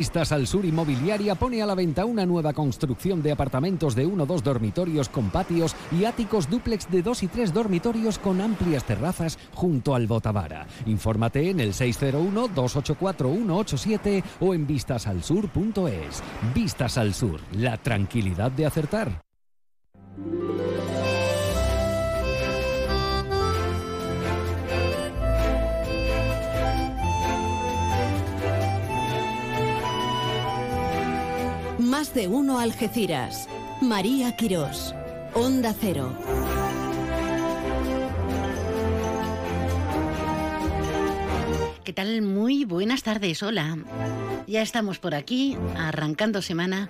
Vistas al Sur Inmobiliaria pone a la venta una nueva construcción de apartamentos de uno o dos dormitorios con patios y áticos dúplex de dos y tres dormitorios con amplias terrazas junto al Botavara. Infórmate en el 601-284-187 o en vistasalsur.es. Vistas al Sur, la tranquilidad de acertar. Más de uno Algeciras. María Quirós. Onda Cero. ¿Qué tal? Muy buenas tardes, hola. Ya estamos por aquí, arrancando semana,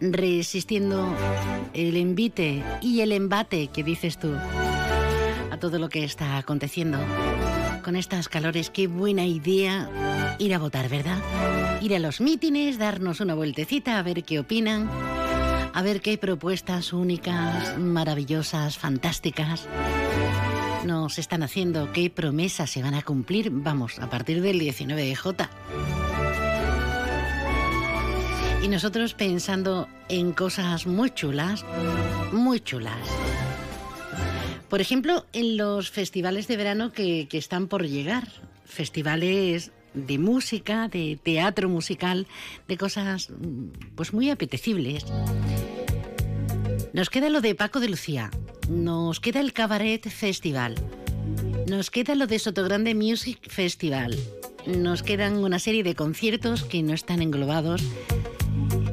resistiendo el invite y el embate que dices tú a todo lo que está aconteciendo. Con estas calores, qué buena idea ir a votar, ¿verdad? Ir a los mítines, darnos una vueltecita, a ver qué opinan, a ver qué propuestas únicas, maravillosas, fantásticas nos están haciendo, qué promesas se van a cumplir, vamos, a partir del 19 de J. Y nosotros pensando en cosas muy chulas, muy chulas. Por ejemplo, en los festivales de verano que, que están por llegar, festivales de música, de teatro musical, de cosas pues muy apetecibles. Nos queda lo de Paco de Lucía, nos queda el Cabaret Festival, nos queda lo de Sotogrande Music Festival, nos quedan una serie de conciertos que no están englobados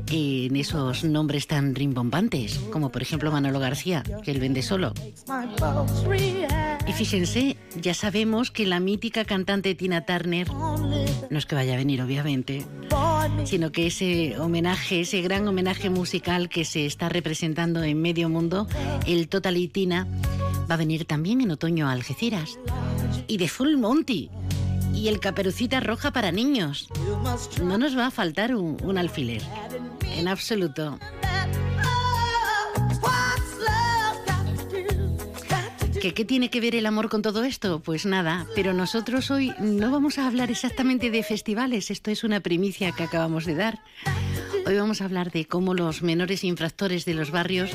en esos nombres tan rimbombantes, como por ejemplo Manolo García, que él vende solo. Y fíjense, ya sabemos que la mítica cantante Tina Turner, no es que vaya a venir obviamente, sino que ese homenaje, ese gran homenaje musical que se está representando en medio mundo, el Total Tina, va a venir también en otoño a Algeciras. Y de Full Monty. Y el Caperucita Roja para niños. No nos va a faltar un alfiler. En absoluto. ¿Que, ¿Qué tiene que ver el amor con todo esto? Pues nada, pero nosotros hoy no vamos a hablar exactamente de festivales, esto es una primicia que acabamos de dar. Hoy vamos a hablar de cómo los menores infractores de los barrios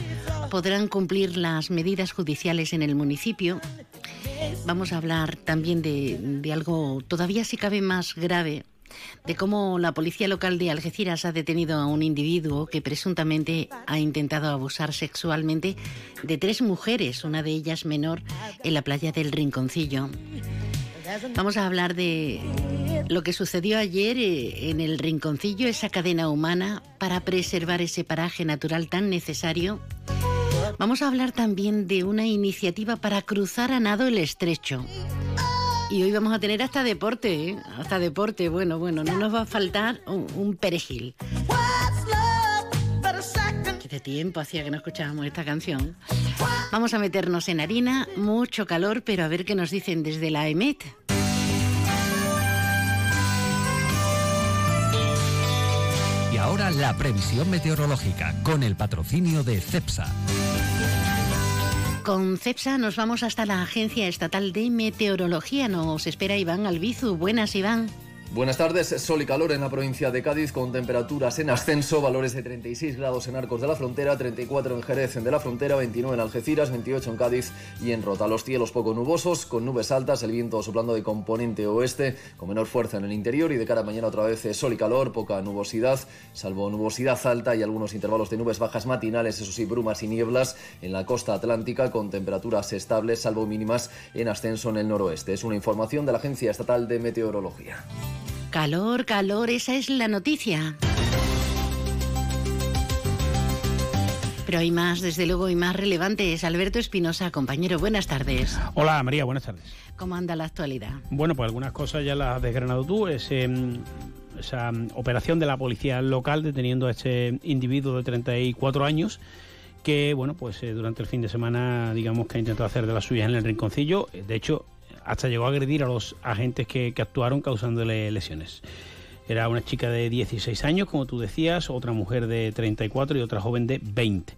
podrán cumplir las medidas judiciales en el municipio. Vamos a hablar también de, de algo todavía si cabe más grave, de cómo la policía local de Algeciras ha detenido a un individuo que presuntamente ha intentado abusar sexualmente de tres mujeres, una de ellas menor, en la playa del Rinconcillo. Vamos a hablar de lo que sucedió ayer eh, en el Rinconcillo, esa cadena humana para preservar ese paraje natural tan necesario. Vamos a hablar también de una iniciativa para cruzar a nado el estrecho. Y hoy vamos a tener hasta deporte, ¿eh? hasta deporte. Bueno, bueno, no nos va a faltar un, un perejil. Que de tiempo hacía que no escuchábamos esta canción. Vamos a meternos en harina, mucho calor, pero a ver qué nos dicen desde la EMET. Y ahora la previsión meteorológica con el patrocinio de CEPSA. Con CEPSA nos vamos hasta la Agencia Estatal de Meteorología. Nos espera Iván Albizu. Buenas, Iván. Buenas tardes, sol y calor en la provincia de Cádiz con temperaturas en ascenso, valores de 36 grados en Arcos de la Frontera, 34 en Jerez de la Frontera, 29 en Algeciras, 28 en Cádiz y en Rota. Los cielos poco nubosos, con nubes altas, el viento soplando de componente oeste, con menor fuerza en el interior y de cara a mañana otra vez sol y calor, poca nubosidad, salvo nubosidad alta y algunos intervalos de nubes bajas matinales, eso sí, brumas y nieblas en la costa atlántica con temperaturas estables, salvo mínimas en ascenso en el noroeste. Es una información de la Agencia Estatal de Meteorología. Calor, calor, esa es la noticia. Pero hay más, desde luego, y más relevantes. Alberto Espinosa, compañero, buenas tardes. Hola María, buenas tardes. ¿Cómo anda la actualidad? Bueno, pues algunas cosas ya las has desgranado tú. Ese, esa operación de la policía local deteniendo a este individuo de 34 años que, bueno, pues eh, durante el fin de semana, digamos que ha intentado hacer de las suyas en el rinconcillo. De hecho, hasta llegó a agredir a los agentes que, actuaron causándole lesiones. Era una chica de 16 años, como tú decías, otra mujer de 34 y otra joven de 20.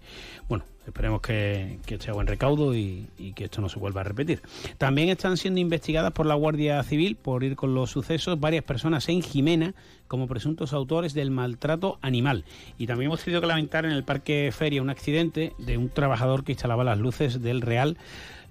Bueno, esperemos que, que sea buen recaudo y, que esto no se vuelva a repetir. También están siendo investigadas por la Guardia Civil por ir con los sucesos varias personas en Jimena como presuntos autores del maltrato animal. Y también hemos tenido que lamentar en el Parque Feria un accidente de un trabajador que instalaba las luces del Real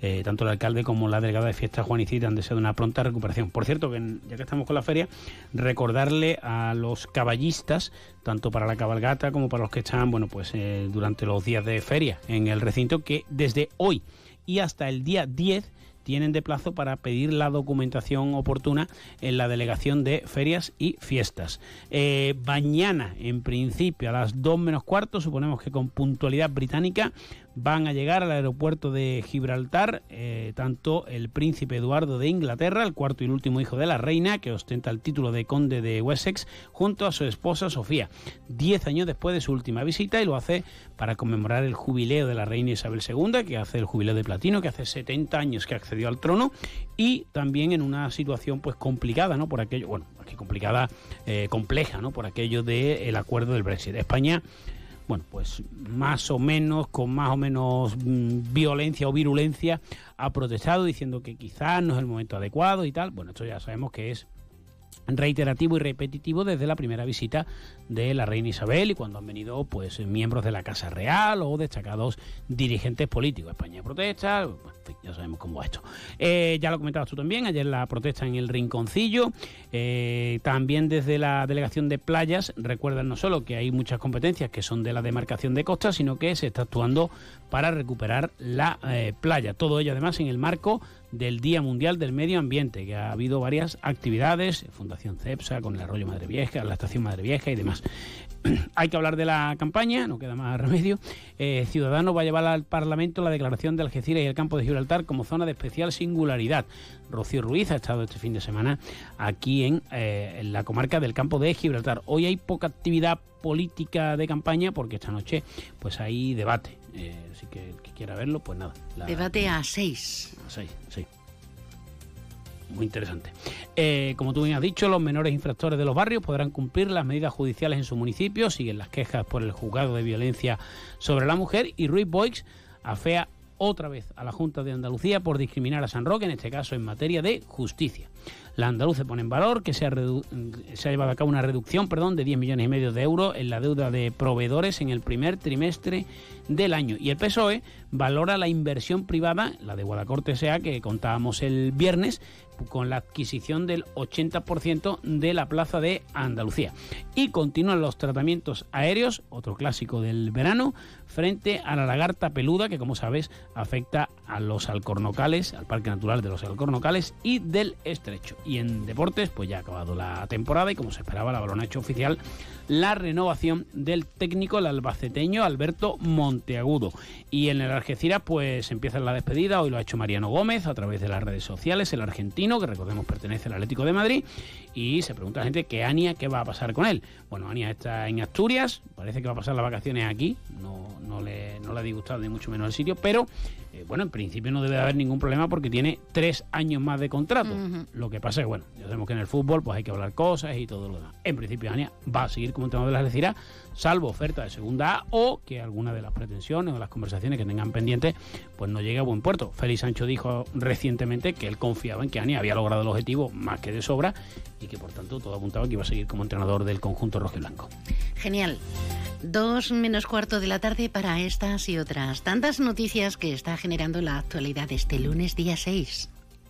eh, tanto el alcalde como la delegada de fiesta Juan han deseado una pronta recuperación. Por cierto, que ya que estamos con la feria, recordarle a los caballistas, tanto para la cabalgata como para los que están, bueno, pues eh, durante los días de feria en el recinto, que desde hoy y hasta el día 10 tienen de plazo para pedir la documentación oportuna en la delegación de ferias y fiestas. Eh, mañana, en principio, a las 2 menos cuarto, suponemos que con puntualidad británica, van a llegar al aeropuerto de Gibraltar eh, tanto el príncipe Eduardo de Inglaterra, el cuarto y último hijo de la reina, que ostenta el título de conde de Wessex, junto a su esposa Sofía, diez años después de su última visita y lo hace para conmemorar el jubileo de la reina Isabel II, que hace el jubileo de platino, que hace 70 años que accedió al trono, y también en una situación pues complicada, ¿no? Por aquello, bueno, aquí complicada, eh, compleja, ¿no? Por aquello del acuerdo del Brexit. España bueno, pues más o menos, con más o menos mm, violencia o virulencia, ha protestado diciendo que quizás no es el momento adecuado y tal. Bueno, esto ya sabemos que es reiterativo y repetitivo desde la primera visita de la reina Isabel y cuando han venido pues miembros de la Casa Real o destacados dirigentes políticos. España protesta, ya sabemos cómo va esto. Eh, ya lo comentabas tú también, ayer la protesta en el Rinconcillo, eh, también desde la delegación de playas, recuerdan no solo que hay muchas competencias que son de la demarcación de costas, sino que se está actuando para recuperar la eh, playa. Todo ello además en el marco del Día Mundial del Medio Ambiente, que ha habido varias actividades, Fundación CEPSA, con el Arroyo Madre Vieja, la Estación Madre Vieja y demás. Hay que hablar de la campaña, no queda más remedio. Eh, Ciudadanos va a llevar al Parlamento la declaración de Algeciras y el campo de Gibraltar como zona de especial singularidad. Rocío Ruiz ha estado este fin de semana aquí en, eh, la comarca del campo de Gibraltar. Hoy hay poca actividad política de campaña porque esta noche pues hay debate. Eh, así que el que quiera verlo, pues nada. Debate a seis. A seis, sí muy interesante. Eh, como tú bien has dicho, los menores infractores de los barrios podrán cumplir las medidas judiciales en su municipio, siguen las quejas por el juzgado de violencia sobre la mujer y Ruiz Boix afea otra vez a la Junta de Andalucía por discriminar a San Roque, en este caso en materia de justicia. La andaluce pone en valor que se ha, se ha, llevado a cabo una reducción perdón, de 10 millones y medio de euros en la deuda de proveedores en el primer trimestre del año. Y el PSOE valora la inversión privada, la de Guadacorte sea que contábamos el viernes, con la adquisición del 80% de la plaza de Andalucía. Y continúan los tratamientos aéreos, otro clásico del verano, frente a la lagarta peluda que como sabes afecta a los alcornocales, al Parque Natural de los Alcornocales y del Estrecho. Y en deportes, pues ya ha acabado la temporada y como se esperaba, la balón ha hecho oficial la renovación del técnico, el albaceteño Alberto Monteagudo. Y en el Algeciras, pues empieza la despedida, hoy lo ha hecho Mariano Gómez a través de las redes sociales, el argentino, que recordemos pertenece al Atlético de Madrid, y se pregunta la gente qué Ania, qué va a pasar con él. Bueno, Ania está en Asturias, parece que va a pasar las vacaciones aquí, no, no, le, no le ha disgustado ni mucho menos el sitio, pero eh, bueno, en principio no debe haber ningún problema porque tiene tres años más de contrato. Lo que pasa es, bueno, ya sabemos que en el fútbol pues hay que hablar cosas y todo lo demás. En principio, Ania va a seguir como entrenador de las Algeciras, salvo oferta de segunda A o que alguna de las pretensiones o las conversaciones que tengan pendientes pues no llegue a buen puerto. Félix Sancho dijo recientemente que él confiaba en que Ania había logrado el objetivo más que de sobra y que por tanto todo apuntaba que iba a seguir como entrenador del conjunto rojo y blanco. Genial. Dos menos cuarto de la tarde para estas y otras tantas noticias que está generando la actualidad este lunes día 6.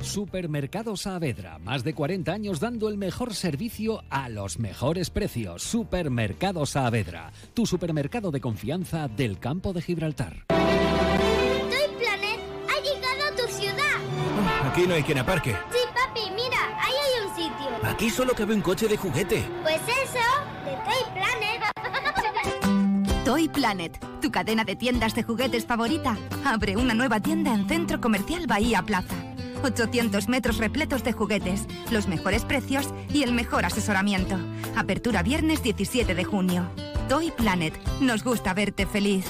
Supermercado Saavedra, más de 40 años dando el mejor servicio a los mejores precios. Supermercado Saavedra, tu supermercado de confianza del campo de Gibraltar. Toy Planet ha llegado a tu ciudad. Aquí no hay quien aparque. Sí, papi, mira, ahí hay un sitio. Aquí solo cabe un coche de juguete. Pues eso, de Toy Planet. Toy Planet, tu cadena de tiendas de juguetes favorita, abre una nueva tienda en Centro Comercial Bahía Plaza. 800 metros repletos de juguetes, los mejores precios y el mejor asesoramiento. Apertura viernes 17 de junio. Toy Planet, nos gusta verte feliz.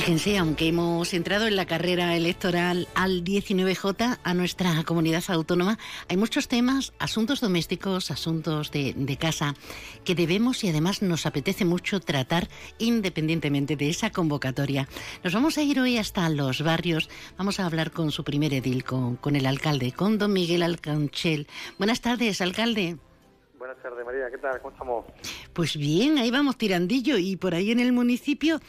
Fíjense, aunque hemos entrado en la carrera electoral al 19J, a nuestra comunidad autónoma, hay muchos temas, asuntos domésticos, asuntos de, de, casa, que debemos y además nos apetece mucho tratar independientemente de esa convocatoria. Nos vamos a ir hoy hasta los barrios, vamos a hablar con su primer edil, con, con el alcalde, con don Miguel Alcanchel. Buenas tardes, alcalde. Buenas tardes, María. ¿Qué tal? ¿Cómo estamos? Pues bien, ahí vamos tirandillo y por ahí en el municipio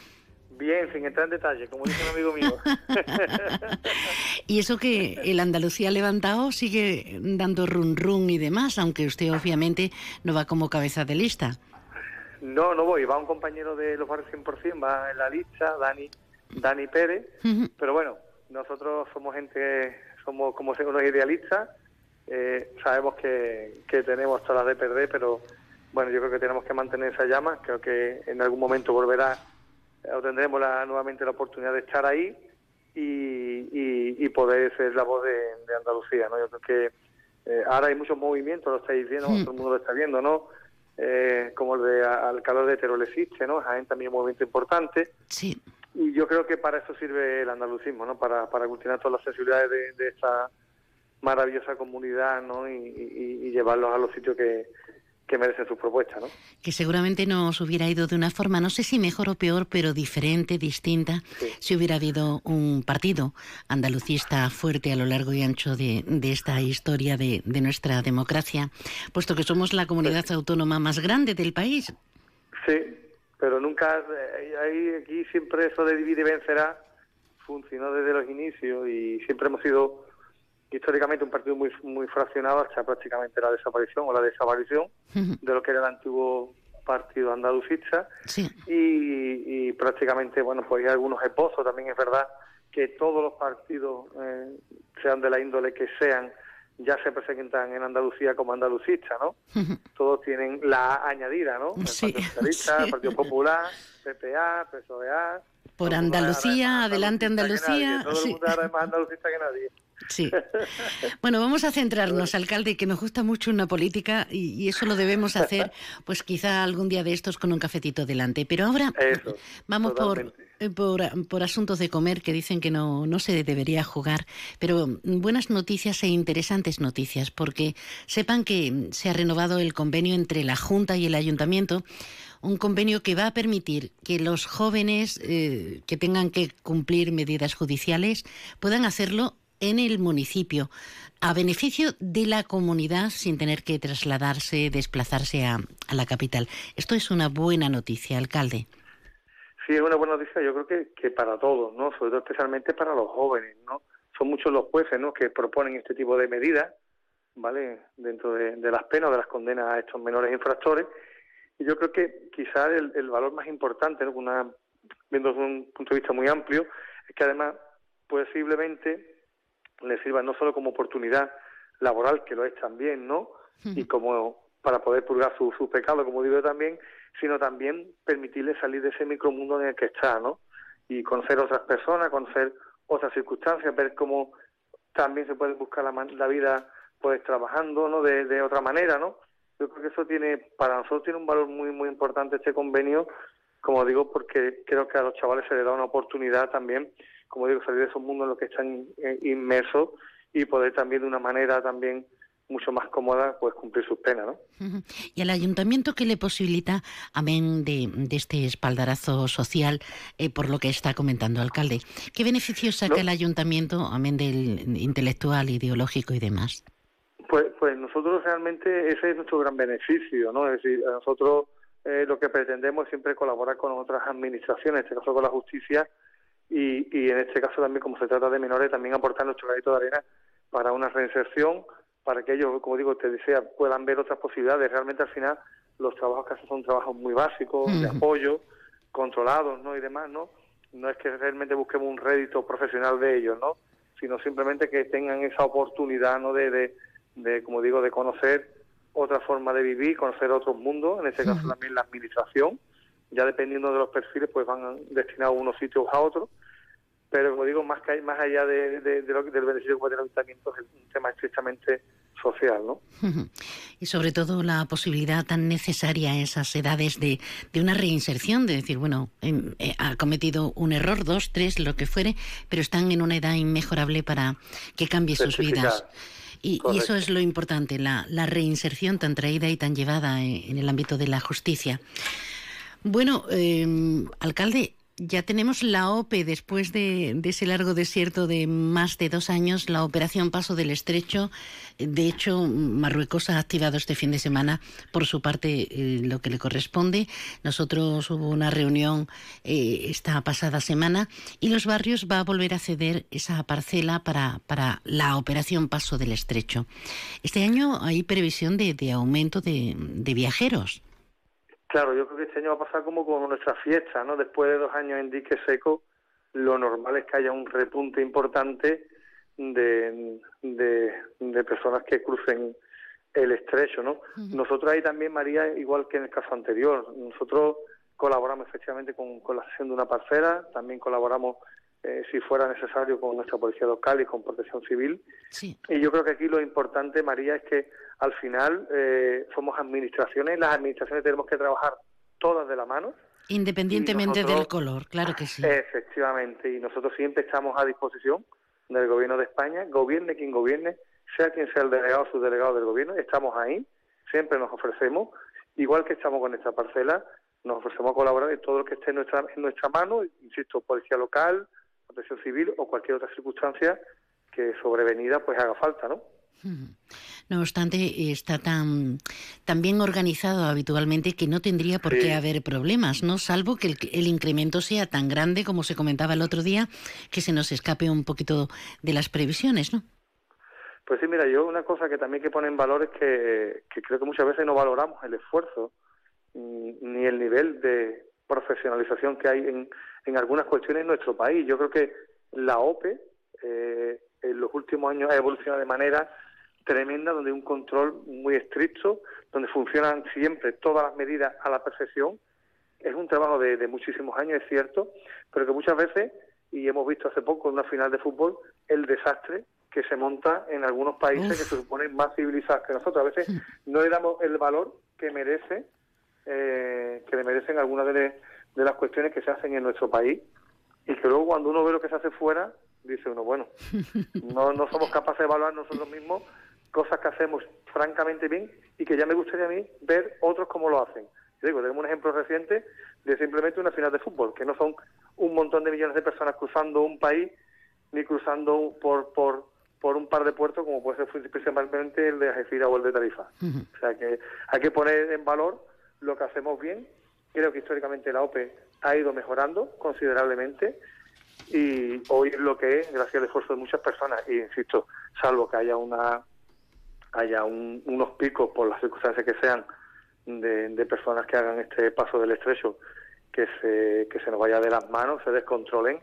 Bien, sin entrar en detalle, como dice un amigo mío. y eso que el Andalucía levantado sigue dando run run y demás, aunque usted obviamente no va como cabeza de lista. No, no voy, va un compañero de los barrios 100%, va en la lista, Dani, Dani Pérez, uh -huh. pero bueno, nosotros somos gente, somos como unos idealistas, eh, sabemos que, que tenemos todas las de perder, pero bueno, yo creo que tenemos que mantener esa llama, creo que en algún momento volverá tendremos la, nuevamente la oportunidad de estar ahí y, y, y poder ser la voz de, de, Andalucía. ¿no? Yo creo que eh, ahora hay muchos movimientos, lo estáis viendo, sí. todo el mundo lo está viendo, ¿no? Eh, como el de al calor de Teruel existe, ¿no? Jaén también es un movimiento importante. Sí. Y yo creo que para eso sirve el andalucismo, ¿no? Para, para aglutinar todas las sensibilidades de, de esta maravillosa comunidad, ¿no? Y, y, y llevarlos a los sitios que, que merecen sus propuestas, ¿no? Que seguramente nos hubiera ido de una forma, no sé si mejor o peor, pero diferente, distinta, sí. si hubiera habido un partido andalucista fuerte a lo largo y ancho de, de esta historia de, de, nuestra democracia, puesto que somos la comunidad sí. autónoma más grande del país. Sí, pero nunca, hay, aquí siempre eso de divide y vencerá funcionó desde los inicios y siempre hemos sido históricamente un partido muy muy fraccionado hasta prácticamente la desaparición o la desaparición de lo que era el antiguo partido andalucista sí. y, y, prácticamente bueno pues hay algunos esposos también es verdad que todos los partidos eh, sean de la índole que sean ya se presentan en Andalucía como andalucistas, ¿no? Todos tienen la añadida, ¿no? El sí. Partido Socialista, sí. el Partido Popular, PPA, PSOEA. Por Andalucía, adelante Andalucía. Todo el mundo ahora es más andalucista que nadie. Sí. Bueno, vamos a centrarnos, alcalde, que nos gusta mucho una política y, y, eso lo debemos hacer, pues quizá algún día de estos con un cafetito delante. Pero ahora eso, vamos por, por, por, asuntos de comer que dicen que no, no se debería jugar, pero buenas noticias e interesantes noticias, porque sepan que se ha renovado el convenio entre la Junta y el Ayuntamiento un convenio que va a permitir que los jóvenes eh, que tengan que cumplir medidas judiciales puedan hacerlo en el municipio a beneficio de la comunidad sin tener que trasladarse, desplazarse a, a, la capital. Esto es una buena noticia, alcalde. Sí, es una buena noticia, yo creo que, que para todos, ¿no? Sobre todo especialmente para los jóvenes, ¿no? Son muchos los jueces, ¿no? Que proponen este tipo de medidas, ¿vale? Dentro de, las penas, de las condenas a estos menores infractores. Y yo creo que quizás el, el valor más importante, ¿no? Una, viendo desde un punto de vista muy amplio, es que además posiblemente le sirva no solo como oportunidad laboral, que lo es también, ¿no? Y como para poder purgar sus su pecados, como digo también, sino también permitirle salir de ese micromundo en el que está, ¿no? Y conocer otras personas, conocer otras circunstancias, ver cómo también se puede buscar la, la vida pues trabajando, ¿no? De, de otra manera, ¿no? Yo creo que eso tiene, para nosotros tiene un valor muy, muy importante este convenio, como digo, porque creo que a los chavales se les da una oportunidad también como digo, salir de esos mundos en los que están eh, inmersos y poder también de una manera también mucho más cómoda pues cumplir sus penas, ¿no? Y al ayuntamiento que le posibilita, amén de, de este espaldarazo social, eh, por lo que está comentando alcalde, ¿qué beneficios saca no. el ayuntamiento, amén del intelectual, ideológico y demás? Pues, pues nosotros realmente ese es nuestro gran beneficio, ¿no? Es decir, nosotros eh, lo que pretendemos es siempre colaborar con otras administraciones, en este caso con la justicia, y, y en este caso también, como se trata de menores, también aportar nuestro granito de arena para una reinserción, para que ellos, como digo, te desea, puedan ver otras posibilidades. Realmente al final los trabajos que hacen son trabajos muy básicos, de apoyo, controlados, ¿no? Y demás, ¿no? No es que realmente busquemos un rédito profesional de ellos, ¿no? Sino simplemente que tengan esa oportunidad, ¿no? De, de, de, como digo, de conocer otra forma de vivir, conocer otros mundos, en este caso también la administración, ya dependiendo de los perfiles, pues van destinados a unos sitios a otros, pero como digo, más, que, más allá de, lo, del beneficio que puede tener el ayuntamiento, es un tema estrictamente social, ¿no? Y sobre todo la posibilidad tan necesaria a esas edades de, de una reinserción, de decir, bueno, em, eh, ha cometido un error, dos, tres, lo que fuere, pero están en una edad inmejorable para que cambie sus vidas. Y, eso es lo importante, la, la, reinserción tan traída y tan llevada en, el ámbito de la justicia. Bueno, eh, alcalde, ya tenemos la OPE después de, ese largo desierto de más de dos años, la operación Paso del Estrecho. De hecho, Marruecos ha activado este fin de semana por su parte eh, lo que le corresponde. Nosotros hubo una reunión eh, esta pasada semana y los barrios va a volver a ceder esa parcela para, para la operación Paso del Estrecho. Este año hay previsión de, aumento de viajeros. Claro, yo creo que este año va a pasar como con nuestra fiesta, ¿no? Después de dos años en dique seco, lo normal es que haya un repunte importante de, de, personas que crucen el estrecho, ¿no? Nosotros ahí también, María, igual que en el caso anterior, nosotros colaboramos efectivamente con, con la sesión de una parcela, también colaboramos eh, si fuera necesario con nuestra policía local y con protección civil. Y yo creo que aquí lo importante, María, es que al final eh, somos administraciones, las administraciones tenemos que trabajar todas de la mano. Independientemente del color, claro que sí. Efectivamente, y nosotros siempre estamos a disposición del Gobierno de España, gobierne quien gobierne, sea quien sea el delegado o subdelegado del Gobierno, estamos ahí, siempre nos ofrecemos, igual que estamos con esta parcela, nos ofrecemos a colaborar en todo lo que esté en nuestra, en nuestra mano, insisto, policía local, protección civil o cualquier otra circunstancia que sobrevenida pues haga falta, ¿no? No obstante, está tan, tan bien organizado habitualmente que no tendría por qué haber problemas, ¿no? Salvo que el, incremento sea tan grande, como se comentaba el otro día, que se nos escape un poquito de las previsiones, ¿no? Pues sí, mira, yo una cosa que también que pone en valor es que, que creo que muchas veces no valoramos el esfuerzo mm, ni el nivel de profesionalización que hay en, en algunas cuestiones en nuestro país. Yo creo que la OPE eh, en los últimos años ha evolucionado de manera tremenda, donde hay un control muy estricto, donde funcionan siempre todas las medidas a la perfección. Es un trabajo de, muchísimos años, es cierto, pero que muchas veces, y hemos visto hace poco en una final de fútbol, el desastre que se monta en algunos países que se suponen más civilizados que nosotros. A veces no le damos el valor que merece, eh, que le merecen algunas de, de las cuestiones que se hacen en nuestro país y que luego cuando uno ve lo que se hace fuera, dice uno, bueno, no, no somos capaces de evaluar nosotros mismos cosas que hacemos francamente bien y que ya me gustaría a mí ver otros cómo lo hacen. Yo digo, tenemos un ejemplo reciente de simplemente una final de fútbol, que no son un montón de millones de personas cruzando un país ni cruzando por, por, por un par de puertos como puede ser principalmente el de Algeciras o el de Tarifa. O sea que hay que poner en valor lo que hacemos bien Creo que históricamente la OPE ha ido mejorando considerablemente y hoy lo que es, gracias al esfuerzo de muchas personas, y insisto, salvo que haya una haya unos picos por las circunstancias que sean de, de, personas que hagan este paso del estrecho que se, que se nos vaya de las manos, se descontrolen.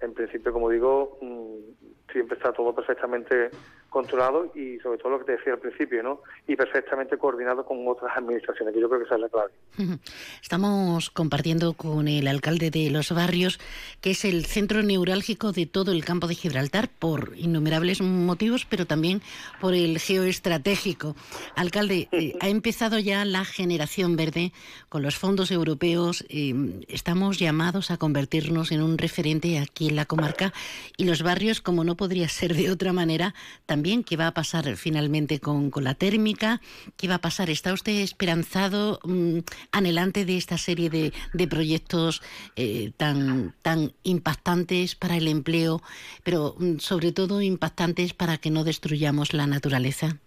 En principio, como digo, mm, siempre está todo perfectamente controlado y sobre todo lo que te decía al principio, ¿no? Y perfectamente coordinado con otras administraciones, que yo creo que esa es la clave. Estamos compartiendo con el alcalde de Los Barrios, que es el centro neurálgico de todo el campo de Gibraltar, por innumerables motivos, pero también por el geoestratégico. Alcalde, eh, ha empezado ya la generación verde con los fondos europeos. Eh, estamos llamados a convertirnos en un referente aquí en la comarca y los barrios, como no podría ser de otra manera, también qué va a pasar finalmente con, la térmica, qué va a pasar. ¿Está usted esperanzado, mm, anhelante de esta serie de, proyectos eh, tan, tan impactantes para el empleo, pero mm, sobre todo impactantes para que no destruyamos la naturaleza?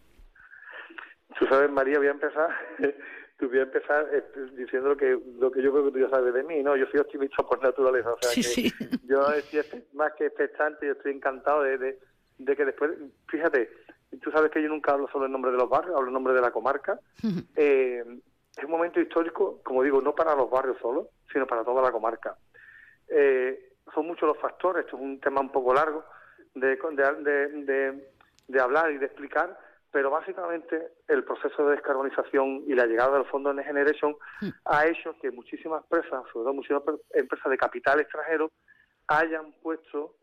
Tú sabes, María, voy a empezar tú voy a empezar eh, diciendo lo que lo que yo creo que tú ya sabes de mí, ¿no? Yo soy optimista por naturaleza, o sea que yo estoy más que expectante, yo estoy encantado de, de que después, fíjate, tú sabes que yo nunca hablo solo en nombre de los barrios, hablo en nombre de la comarca. Eh, es un momento histórico, como digo, no para los barrios solo, sino para toda la comarca. Eh, son muchos los factores, esto es un tema un poco largo de, de, de, hablar y de explicar, pero básicamente el proceso de descarbonización y la llegada del fondo Next Generation ha hecho que muchísimas empresas, sobre todo muchísimas pre- empresas de capital extranjero, hayan puesto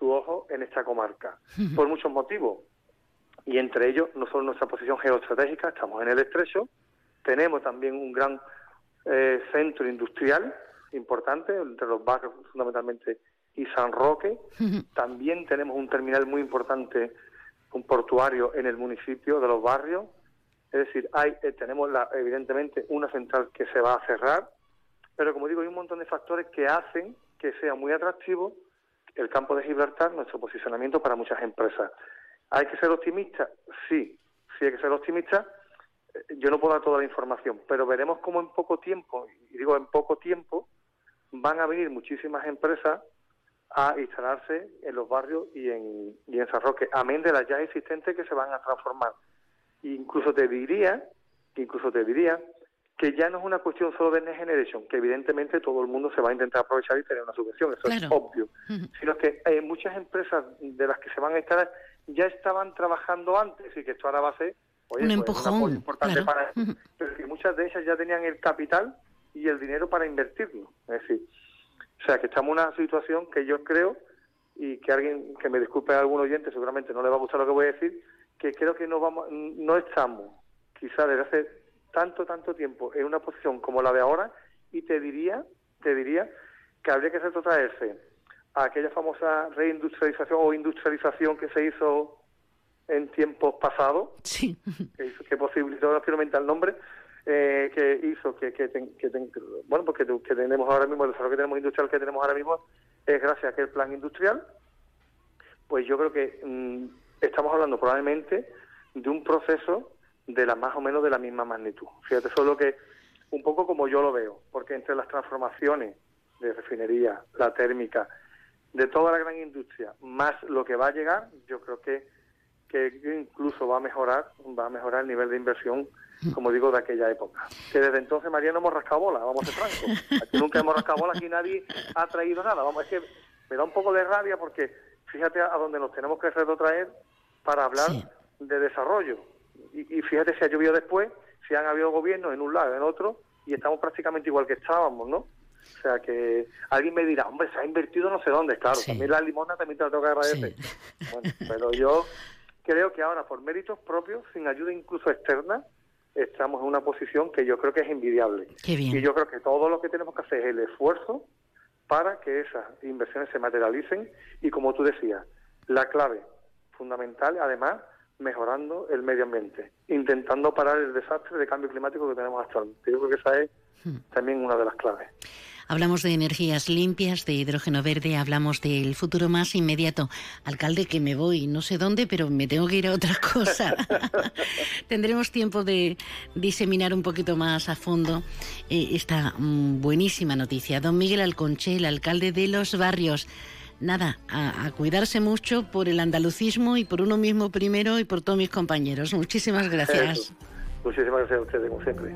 su ojo en esta comarca, por muchos motivos. Y entre ellos, no solo nuestra posición geoestratégica, estamos en el estrecho, tenemos también un gran eh, centro industrial importante, entre los barrios fundamentalmente y San Roque. También tenemos un terminal muy importante, un portuario en el municipio de los barrios. Es decir, hay, eh, tenemos la- evidentemente una central que se va a cerrar, pero como digo, hay un montón de factores que hacen que sea muy atractivo el campo de Gibraltar, nuestro posicionamiento para muchas empresas. ¿Hay que ser optimista? Sí, sí hay que ser optimista. Eh, Yo no puedo dar toda la información, pero veremos cómo en poco tiempo, y digo en poco tiempo, van a venir muchísimas empresas a instalarse en los barrios y en, y en San Roque, amén de las ya existentes que se van a transformar. Incluso te diría, incluso te diría que ya no es una cuestión solo de Next Generation, que evidentemente todo el mundo se va a intentar aprovechar y tener una subvención, eso es obvio, sino que eh, muchas empresas de las que se van a instalar ya estaban trabajando antes y que esto ahora va a ser oye, Un pues, empujón, apoyo importante claro. para pero que muchas de ellas ya tenían el capital y el dinero para invertirlo. Es decir, o sea, que estamos en una situación que yo creo, y que alguien, que me disculpe a algún oyente, seguramente no le va a gustar lo que voy a decir, que creo que no vamos, no estamos, quizás desde hace tanto, tanto tiempo, en una posición como la de ahora, y te diría, te diría que habría que retrotraerse a aquella famosa reindustrialización o industrialización que se hizo en tiempos pasados, Sí. que, hizo, que posibilitó, no quiero el nombre, eh, que hizo que, que, ten- que ten- bueno, porque que, que tenemos ahora mismo, el desarrollo que tenemos industrial que tenemos ahora mismo es gracias a aquel plan industrial, pues yo creo que mm, estamos hablando probablemente de un proceso de la más o menos de la misma magnitud. Fíjate, solo que un poco como yo lo veo, porque entre las transformaciones de refinería, la térmica, de toda la gran industria, más lo que va a llegar, yo creo que, que incluso va a mejorar, va a mejorar el nivel de inversión, como digo, de aquella época. Que desde entonces, María, no hemos rascado bola, vamos a ser francos. Aquí nunca hemos rascado bola, aquí nadie ha traído nada. Vamos, es que me da un poco de rabia porque fíjate a donde nos tenemos que retrotraer para hablar Sí. de desarrollo. Y, y fíjate si ha llovido después, si han habido gobiernos en un lado, en otro, y estamos prácticamente igual que estábamos, ¿no? O sea que alguien me dirá, hombre, se ha invertido no sé dónde, claro, Sí. también la limona también te la tengo que agradecer. Bueno, pero yo creo que ahora, por méritos propios, sin ayuda incluso externa, estamos en una posición que yo creo que es envidiable. Qué bien. Y yo creo que todo lo que tenemos que hacer es el esfuerzo para que esas inversiones se materialicen y, como tú decías, la clave fundamental, además, mejorando el medio ambiente, intentando parar el desastre de cambio climático que tenemos actualmente. Yo creo que esa es también una de las claves. Hablamos de energías limpias, de hidrógeno verde, hablamos del futuro más inmediato. Alcalde, que me voy, no sé dónde, pero me tengo que ir a otra cosa. Tendremos tiempo de diseminar un poquito más a fondo eh, esta mm, buenísima noticia. Don Miguel Alconchel, alcalde de los barrios. Nada, a, a cuidarse mucho por el andalucismo y por uno mismo primero y por todos mis compañeros. Muchísimas gracias. Eso. Muchísimas gracias a ustedes, como siempre.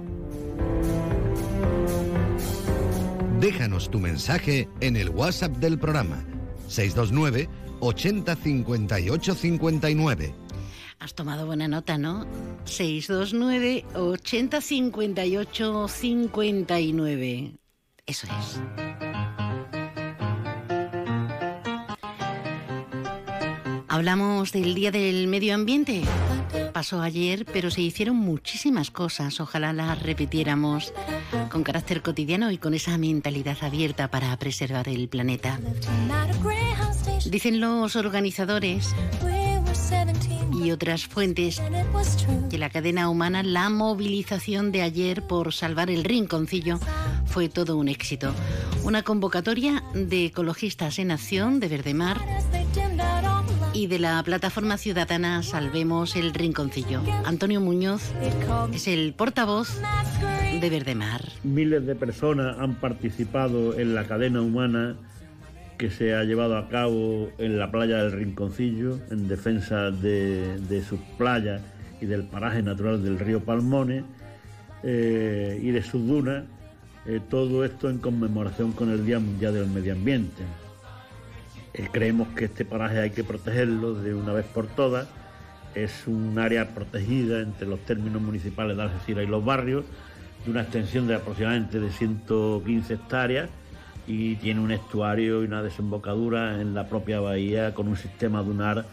Déjanos tu mensaje en el WhatsApp del programa 629 80 58 59. Has tomado buena nota, ¿no? 629 80 58 59. Eso es. Hablamos del Día del Medio Ambiente. Pasó ayer, pero se hicieron muchísimas cosas. Ojalá las repitiéramos con carácter cotidiano y con esa mentalidad abierta para preservar el planeta. Dicen los organizadores y otras fuentes que la cadena humana, la movilización de ayer por salvar el rinconcillo fue todo un éxito. Una convocatoria de ecologistas en acción de Verdemar de la plataforma ciudadana Salvemos el Rinconcillo. Antonio Muñoz es el portavoz de Verdemar. Miles de personas han participado en la cadena humana que se ha llevado a cabo en la playa del Rinconcillo en defensa de, sus playas y del paraje natural del río Palmones eh, y de sus dunas. eh, todo esto en conmemoración con el Día del Medio Ambiente. Eh, creemos que este paraje hay que protegerlo de una vez por todas. Es un área protegida entre los términos municipales de Algeciras y los barrios, de una extensión de aproximadamente de 115 hectáreas y tiene un estuario y una desembocadura en la propia bahía con un sistema dunar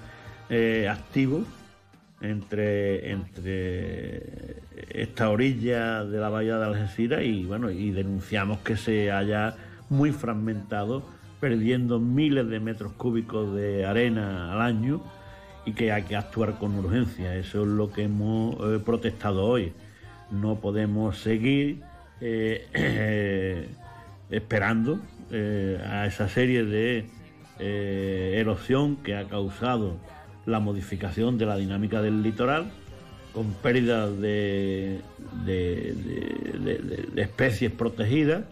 eh, activo entre, entre esta orilla de la bahía de Algeciras y bueno y denunciamos que se haya muy fragmentado perdiendo miles de metros cúbicos de arena al año y que hay que actuar con urgencia. Eso es lo que hemos eh, protestado hoy. No podemos seguir eh, esperando eh, a esa serie de erosión que ha causado la modificación de la dinámica del litoral, con pérdidas de, de especies protegidas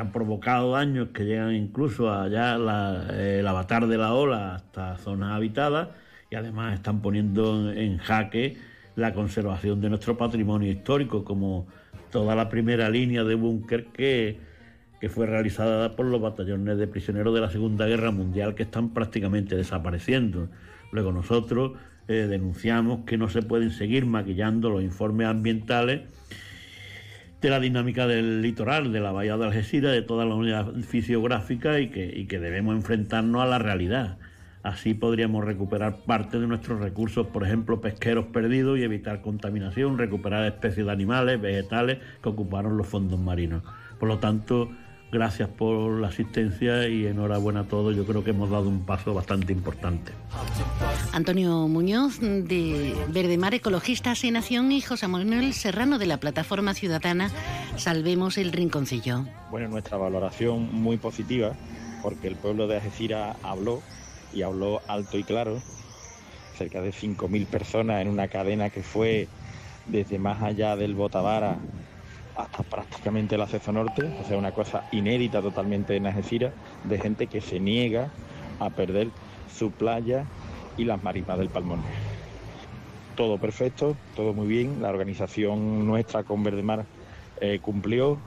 que han provocado daños que llegan incluso allá el avatar de la ola hasta zonas habitadas y además están poniendo en jaque la conservación de nuestro patrimonio histórico, como toda la primera línea de búnker que, que fue realizada por los batallones de prisioneros de la Segunda Guerra Mundial que están prácticamente desapareciendo. Luego nosotros eh, denunciamos que no se pueden seguir maquillando los informes ambientales de la dinámica del litoral, de la bahía de Algeciras, de toda la unidad fisiográfica y que, y que debemos enfrentarnos a la realidad. Así podríamos recuperar parte de nuestros recursos, por ejemplo, pesqueros perdidos y evitar contaminación, recuperar especies de animales, vegetales que ocuparon los fondos marinos. Por lo tanto, gracias por la asistencia y enhorabuena a todos. Yo creo que hemos dado un paso bastante importante. Antonio Muñoz de Verdemar Ecologistas en Nación y José Manuel Serrano de la Plataforma Ciudadana Salvemos el Rinconcillo. Bueno, nuestra valoración muy positiva porque el pueblo de Algeciras habló y habló alto y claro. Cerca de 5.000 personas en una cadena que fue desde más allá del Botavara hasta prácticamente el acceso norte, o sea, una cosa inédita totalmente en de gente que se niega a perder su playa y las marismas del Palmón. Todo perfecto, todo muy bien, la organización nuestra con Verdemar eh, cumplió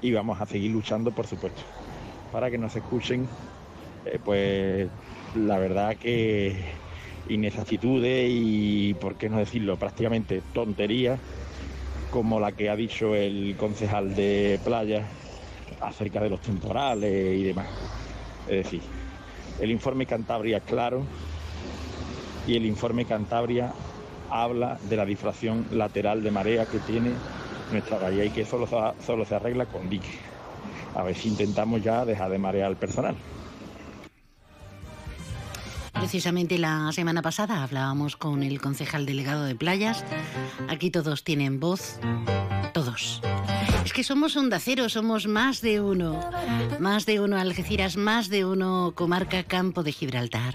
y vamos a seguir luchando, por supuesto, para que nos escuchen, eh, pues la verdad que inexactitudes y, por qué no decirlo, prácticamente tonterías como la que ha dicho el concejal de playa acerca de los temporales y demás. Es decir, el informe Cantabria claro y el informe Cantabria habla de la difracción lateral de marea que tiene nuestra bahía y que solo, solo se arregla con dique. A ver si intentamos ya dejar de marear al personal. Precisamente la semana pasada hablábamos con el concejal delegado de playas. Aquí todos tienen voz, todos. Es que somos Onda Cero, somos más de uno. Más de uno Algeciras, más de uno Comarca Campo de Gibraltar.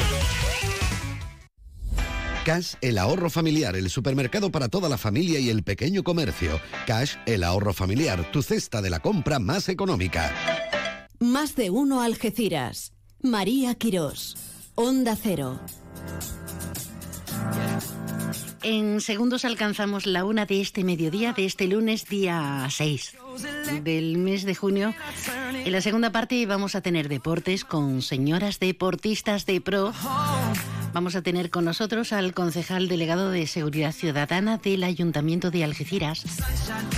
Cash, el ahorro familiar, el supermercado para toda la familia y el pequeño comercio. Cash, el ahorro familiar, tu cesta de la compra más económica. Más de uno Algeciras. María Quirós. Onda Cero. En segundos alcanzamos la una de este mediodía, de este lunes, día 6 del mes de junio. En la segunda parte vamos a tener deportes con señoras deportistas de pro. Vamos a tener con nosotros al concejal delegado de Seguridad Ciudadana del Ayuntamiento de Algeciras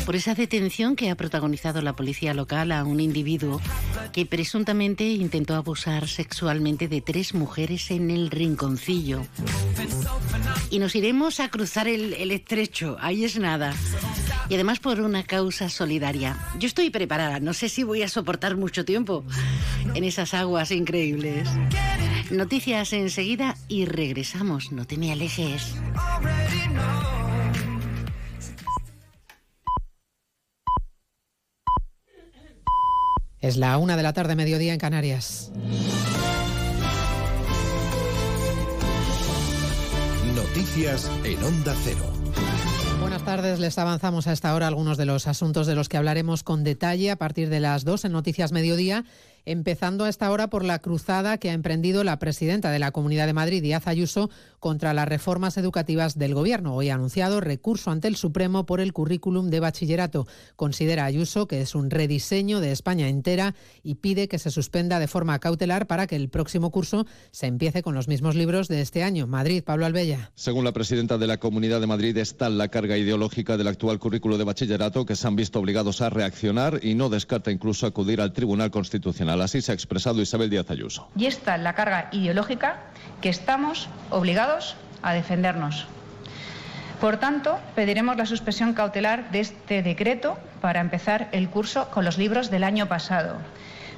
por esa detención que ha protagonizado la policía local a un individuo que presuntamente intentó abusar sexualmente de tres mujeres en el rinconcillo. Y nos iremos a cruzar el, estrecho, ahí es nada. Y además por una causa solidaria. Yo estoy preparada, no sé si voy a soportar mucho tiempo en esas aguas increíbles. Noticias enseguida y regresamos, no te me alejes. Es la una de la tarde, mediodía en Canarias. Noticias en Onda Cero. Buenas tardes, les avanzamos a esta hora algunos de los asuntos de los que hablaremos con detalle a partir de las dos en Noticias Mediodía empezando a esta hora por la cruzada que ha emprendido la presidenta de la Comunidad de Madrid, Díaz Ayuso, contra las reformas educativas del Gobierno. Hoy ha anunciado recurso ante el Supremo por el currículum de bachillerato. Considera Ayuso que es un rediseño de España entera y pide que se suspenda de forma cautelar para que el próximo curso se empiece con los mismos libros de este año. Madrid, Pablo Albella. Según la presidenta de la Comunidad de Madrid, está la carga ideológica del actual currículo de bachillerato que se han visto obligados a reaccionar y no descarta incluso acudir al Tribunal Constitucional. Así se ha expresado Isabel Díaz Ayuso. Y esta es la carga ideológica que estamos obligados a defendernos. Por tanto, pediremos la suspensión cautelar de este decreto para empezar el curso con los libros del año pasado.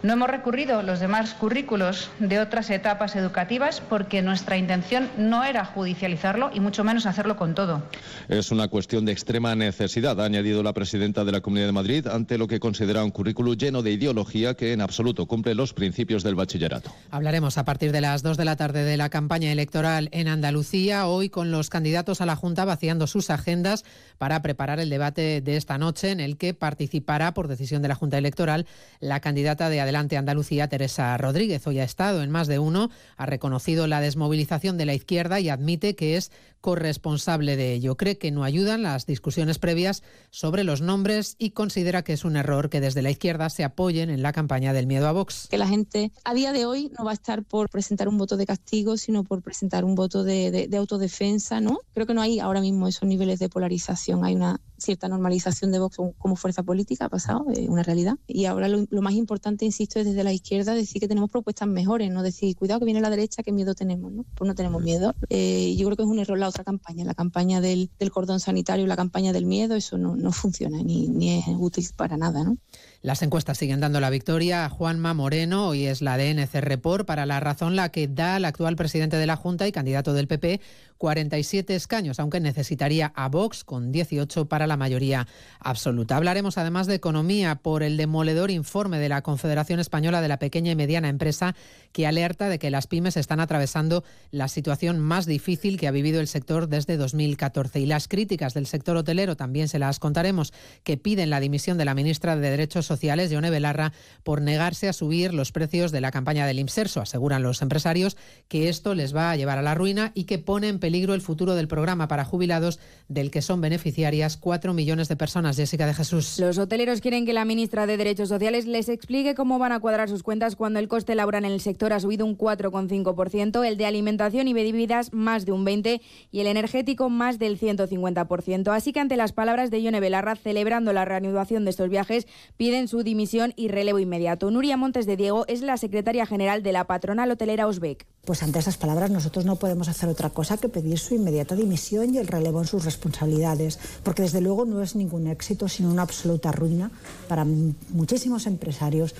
No hemos recurrido los demás currículos de otras etapas educativas porque nuestra intención no era judicializarlo y mucho menos hacerlo con todo. Es una cuestión de extrema necesidad, ha añadido la presidenta de la Comunidad de Madrid, ante lo que considera un currículo lleno de ideología que en absoluto cumple los principios del bachillerato. Hablaremos a partir de las 2 de la tarde de la campaña electoral en Andalucía, hoy con los candidatos a la Junta vaciando sus agendas para preparar el debate de esta noche en el que participará por decisión de la Junta Electoral la candidata de Adelante Andalucía, Teresa Rodríguez. Hoy ha estado en más de uno, ha reconocido la desmovilización de la izquierda y admite que es corresponsable de ello. Cree que no ayudan las discusiones previas sobre los nombres y considera que es un error que desde la izquierda se apoyen en la campaña del miedo a Vox. Que la gente a día de hoy no va a estar por presentar un voto de castigo, sino por presentar un voto de, autodefensa, ¿no? Creo que no hay ahora mismo esos niveles de polarización. Hay una cierta normalización de Vox como fuerza política, ha pasado, es una realidad. Y ahora lo, más importante, insisto, es desde la izquierda decir que tenemos propuestas mejores, no decir, cuidado que viene la derecha, qué miedo tenemos, ¿no? Pues no tenemos miedo. Eh, yo creo que es un error la campaña, la campaña del, cordón sanitario, la campaña del miedo, eso no, no funciona ni, ni es útil para nada, ¿no? Las encuestas siguen dando la victoria a Juanma Moreno, hoy es la DNC Report, para la razón la que da al actual presidente de la Junta y candidato del PP 47 escaños, aunque necesitaría a Vox con 18 para la mayoría absoluta. Hablaremos además de economía por el demoledor informe de la Confederación Española de la Pequeña y Mediana Empresa que alerta de que las pymes están atravesando la situación más difícil que ha vivido el sector desde 2014. Y las críticas del sector hotelero también se las contaremos, que piden la dimisión de la ministra de Derechos Sociales, Yone Belarra, por negarse a subir los precios de la campaña del IMSERSO. Aseguran los empresarios que esto les va a llevar a la ruina y que pone en peligro el futuro del programa para jubilados del que son beneficiarias cuatro millones de personas. Jessica de Jesús. Los hoteleros quieren que la ministra de Derechos Sociales les explique cómo van a cuadrar sus cuentas cuando el coste laboral en el sector ha subido un 4,5%, el de alimentación y bebidas más de un 20% y el energético más del 150%. Así que ante las palabras de Ione Belarra celebrando la reanudación de estos viajes, piden su dimisión y relevo inmediato. Nuria Montes de Diego es la secretaria general de la patronal hotelera Osbeck. Pues ante esas palabras nosotros no podemos hacer otra cosa que pedir su inmediata dimisión y el relevo en sus responsabilidades, porque desde luego no es ningún éxito, sino una absoluta ruina para muchísimos empresarios.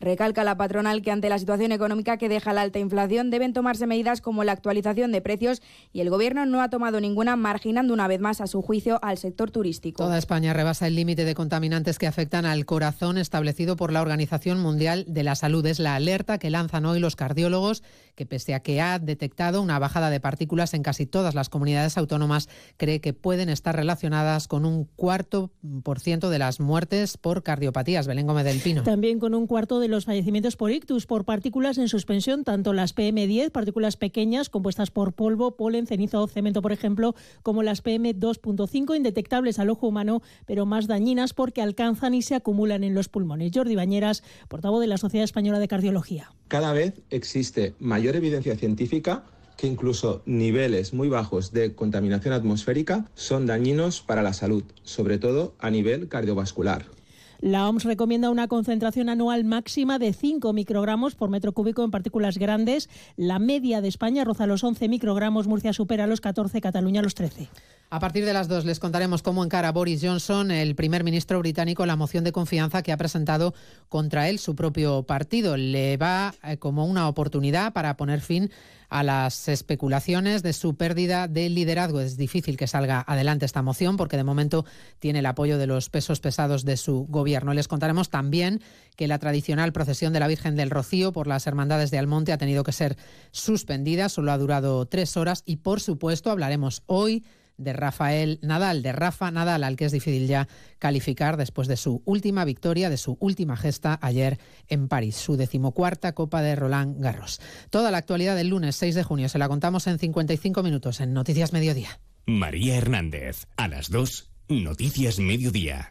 Recalca la patronal que ante la situación económica que deja la alta inflación deben tomarse medidas como la actualización de precios y el Gobierno no ha tomado ninguna, marginando una vez más a su juicio al sector turístico. Toda España rebasa el límite de contaminantes que afectan al corazón establecido por la Organización Mundial de la Salud. Es la alerta que lanzan hoy los cardiólogos que pese a que ha detectado una bajada de partículas en casi todas las comunidades autónomas, cree que pueden estar relacionadas con un cuarto por ciento de las muertes por cardiopatías. Belén Gómez del Pino. También con un cuarto de los fallecimientos por ictus, por partículas en suspensión, tanto las PM10, partículas pequeñas compuestas por polvo, polen, ceniza o cemento, por ejemplo, como las PM2.5, indetectables al ojo humano, pero más dañinas porque alcanzan y se acumulan en los pulmones. Jordi Bañeras, portavoz de la Sociedad Española de Cardiología. Cada vez existe mayor evidencia científica que incluso niveles muy bajos de contaminación atmosférica son dañinos para la salud, sobre todo a nivel cardiovascular. La OMS recomienda una concentración anual máxima de 5 microgramos por metro cúbico en partículas grandes. La media de España roza los 11 microgramos, Murcia supera los 14, Cataluña los 13. A partir de las dos les contaremos cómo encara Boris Johnson, el primer ministro británico, la moción de confianza que ha presentado contra él su propio partido. Le va eh, como una oportunidad para poner fin a las especulaciones de su pérdida de liderazgo. Es difícil que salga adelante esta moción porque de momento tiene el apoyo de los pesos pesados de su gobierno. Les contaremos también que la tradicional procesión de la Virgen del Rocío por las Hermandades de Almonte ha tenido que ser suspendida, solo ha durado tres horas y por supuesto hablaremos hoy de Rafael Nadal, de Rafa Nadal, al que es difícil ya calificar después de su última victoria, de su última gesta ayer en París, su decimocuarta Copa de Roland Garros. Toda la actualidad del lunes 6 de junio se la contamos en 55 minutos en Noticias Mediodía. María Hernández, a las 2, Noticias Mediodía.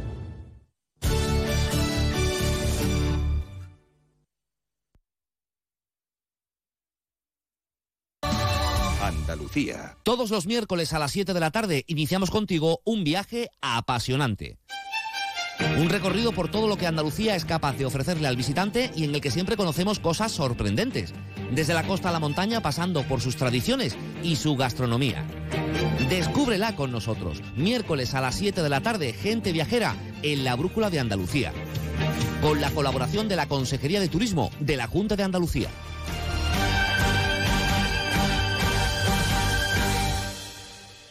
Todos los miércoles a las 7 de la tarde iniciamos contigo un viaje apasionante. Un recorrido por todo lo que Andalucía es capaz de ofrecerle al visitante y en el que siempre conocemos cosas sorprendentes, desde la costa a la montaña pasando por sus tradiciones y su gastronomía. Descúbrela con nosotros, miércoles a las 7 de la tarde, gente viajera en la Brújula de Andalucía, con la colaboración de la Consejería de Turismo de la Junta de Andalucía.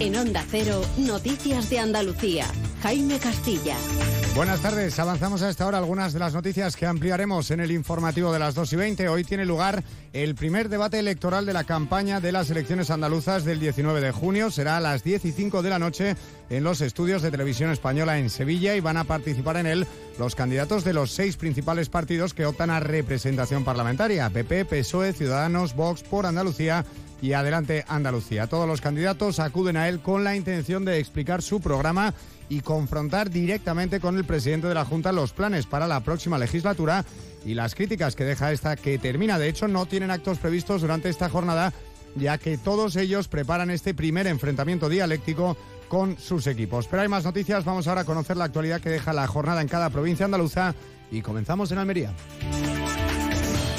En Onda Cero, Noticias de Andalucía. Jaime Castilla. Buenas tardes. Avanzamos a esta hora algunas de las noticias que ampliaremos en el informativo de las 2 y 20. Hoy tiene lugar el primer debate electoral de la campaña de las elecciones andaluzas del 19 de junio. Será a las 10 y 5 de la noche en los estudios de televisión española en Sevilla y van a participar en él los candidatos de los seis principales partidos que optan a representación parlamentaria. PP, PSOE, Ciudadanos, Vox por Andalucía y Adelante Andalucía. Todos los candidatos acuden a él con la intención de explicar su programa y confrontar directamente con el presidente de la Junta los planes para la próxima legislatura y las críticas que deja esta que termina. De hecho, no tienen actos previstos durante esta jornada, ya que todos ellos preparan este primer enfrentamiento dialéctico con sus equipos. Pero hay más noticias, vamos ahora a conocer la actualidad que deja la jornada en cada provincia andaluza y comenzamos en Almería.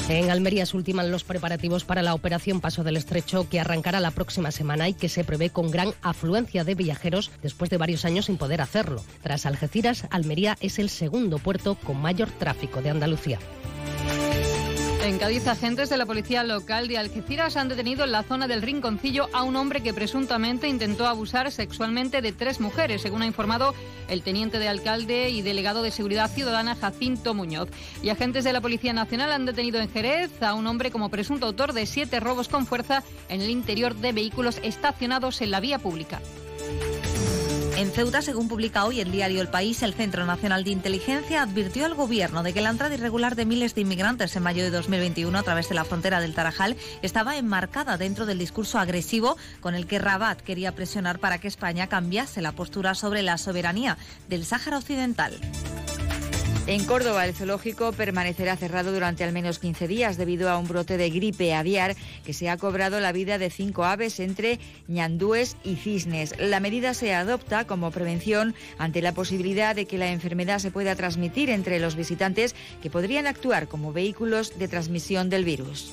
En Almería se ultiman los preparativos para la operación Paso del Estrecho que arrancará la próxima semana y que se prevé con gran afluencia de viajeros después de varios años sin poder hacerlo. Tras Algeciras, Almería es el segundo puerto con mayor tráfico de Andalucía. En Cádiz, agentes de la policía local de Algeciras han detenido en la zona del Rinconcillo a un hombre que presuntamente intentó abusar sexualmente de tres mujeres, según ha informado el teniente de alcalde y delegado de Seguridad Ciudadana Jacinto Muñoz. Y agentes de la Policía Nacional han detenido en Jerez a un hombre como presunto autor de siete robos con fuerza en el interior de vehículos estacionados en la vía pública. En Ceuta, según publica hoy el diario El País, el Centro Nacional de Inteligencia advirtió al gobierno de que la entrada irregular de miles de inmigrantes en mayo de 2021 a través de la frontera del Tarajal estaba enmarcada dentro del discurso agresivo con el que Rabat quería presionar para que España cambiase la postura sobre la soberanía del Sáhara Occidental. En Córdoba, el zoológico permanecerá cerrado durante al menos 15 días debido a un brote de gripe aviar que se ha cobrado la vida de cinco aves entre ñandúes y cisnes. La medida se adopta como prevención ante la posibilidad de que la enfermedad se pueda transmitir entre los visitantes que podrían actuar como vehículos de transmisión del virus.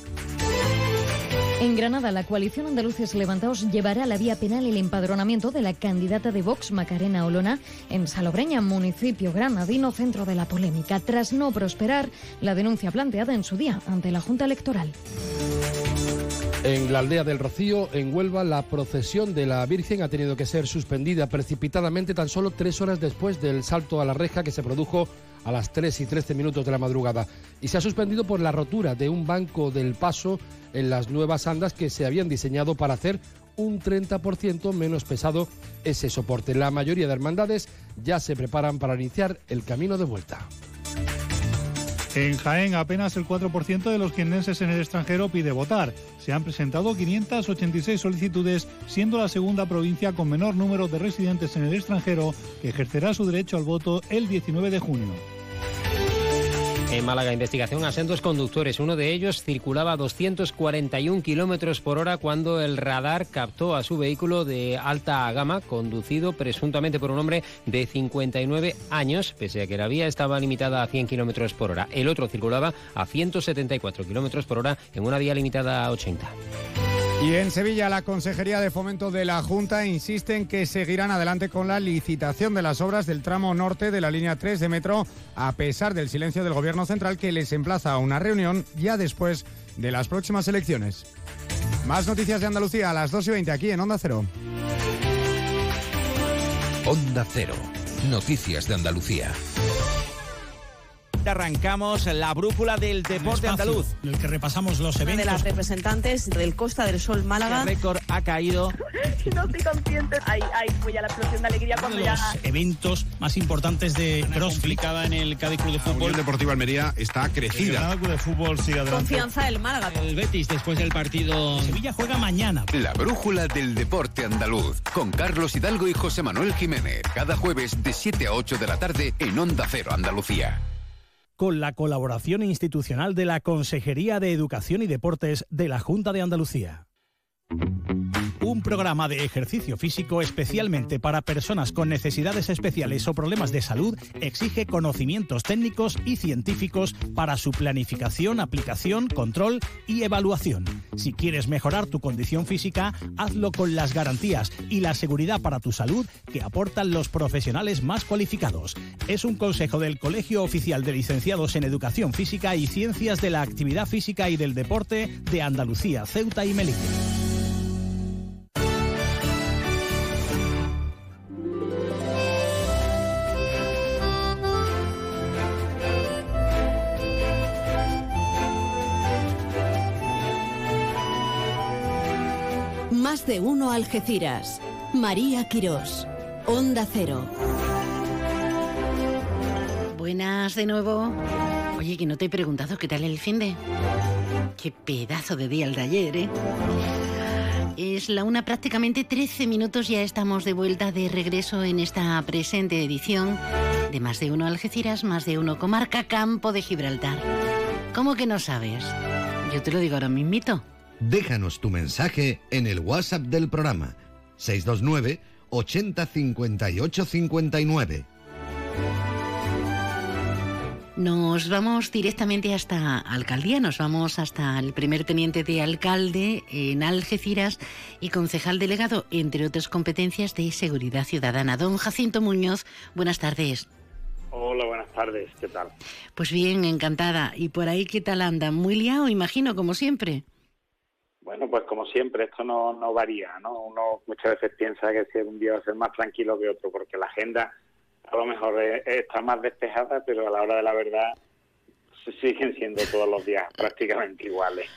En Granada, la coalición Andaluces Levantaos llevará a la vía penal el empadronamiento de la candidata de Vox, Macarena Olona, en Salobreña, municipio granadino, centro de la polémica, tras no prosperar la denuncia planteada en su día ante la Junta Electoral. En la aldea del Rocío, en Huelva, la procesión de la Virgen ha tenido que ser suspendida precipitadamente tan solo tres horas después del salto a la reja que se produjo a las 3 y 13 minutos de la madrugada. Y se ha suspendido por la rotura de un banco del paso en las nuevas andas que se habían diseñado para hacer un 30% menos pesado ese soporte. La mayoría de hermandades ya se preparan para iniciar el camino de vuelta. En Jaén, apenas el 4% de los quienenses en el extranjero pide votar. Se han presentado 586 solicitudes, siendo la segunda provincia con menor número de residentes en el extranjero que ejercerá su derecho al voto el 19 de junio. En Málaga, investigación a sendos conductores. Uno de ellos circulaba a 241 kilómetros por hora cuando el radar captó a su vehículo de alta gama, conducido presuntamente por un hombre de 59 años, pese a que la vía estaba limitada a 100 kilómetros por hora. El otro circulaba a 174 kilómetros por hora en una vía limitada a 80. Y en Sevilla, la Consejería de Fomento de la Junta insiste en que seguirán adelante con la licitación de las obras del tramo norte de la línea 3 de metro, a pesar del silencio del Gobierno central que les emplaza a una reunión ya después de las próximas elecciones. Más noticias de Andalucía a las 2 y 20 aquí en Onda Cero. Onda Cero. Noticias de Andalucía arrancamos la brújula del deporte andaluz. En el que repasamos los eventos. de las representantes del Costa del Sol Málaga. El récord ha caído. no estoy consciente. Ahí, ahí fue ya la explosión de alegría cuando Uno de los eventos más importantes de CrossFit. en el Cádiz Club de Fútbol. El Deportivo Almería está crecida. El Club de Fútbol sigue adelante. Confianza el Málaga. El Betis después del partido. Sevilla juega mañana. La brújula del deporte andaluz con Carlos Hidalgo y José Manuel Jiménez. Cada jueves de 7 a 8 de la tarde en Onda Cero Andalucía con la colaboración institucional de la Consejería de Educación y Deportes de la Junta de Andalucía programa de ejercicio físico especialmente para personas con necesidades especiales o problemas de salud exige conocimientos técnicos y científicos para su planificación, aplicación, control y evaluación. Si quieres mejorar tu condición física, hazlo con las garantías y la seguridad para tu salud que aportan los profesionales más cualificados. Es un consejo del Colegio Oficial de Licenciados en Educación Física y Ciencias de la Actividad Física y del Deporte de Andalucía, Ceuta y Melilla. Más de uno Algeciras. María Quirós. Onda Cero. Buenas de nuevo. Oye, que no te he preguntado qué tal el fin de. Qué pedazo de día el de ayer, ¿eh? Es la una, prácticamente 13 minutos. Ya estamos de vuelta de regreso en esta presente edición de Más de Uno Algeciras, Más de Uno Comarca Campo de Gibraltar. ¿Cómo que no sabes? Yo te lo digo ahora mismito. Déjanos tu mensaje en el WhatsApp del programa 629 80 58 59. Nos vamos directamente hasta Alcaldía, nos vamos hasta el primer teniente de alcalde en Algeciras y concejal delegado, entre otras competencias de seguridad ciudadana. Don Jacinto Muñoz, buenas tardes. Hola, buenas tardes, ¿qué tal? Pues bien, encantada. ¿Y por ahí qué tal anda? Muy liado, imagino, como siempre. Bueno, pues como siempre, esto no, no varía, ¿no? Uno muchas veces piensa que si un día va a ser más tranquilo que otro, porque la agenda a lo mejor está más despejada, pero a la hora de la verdad siguen siendo todos los días prácticamente iguales.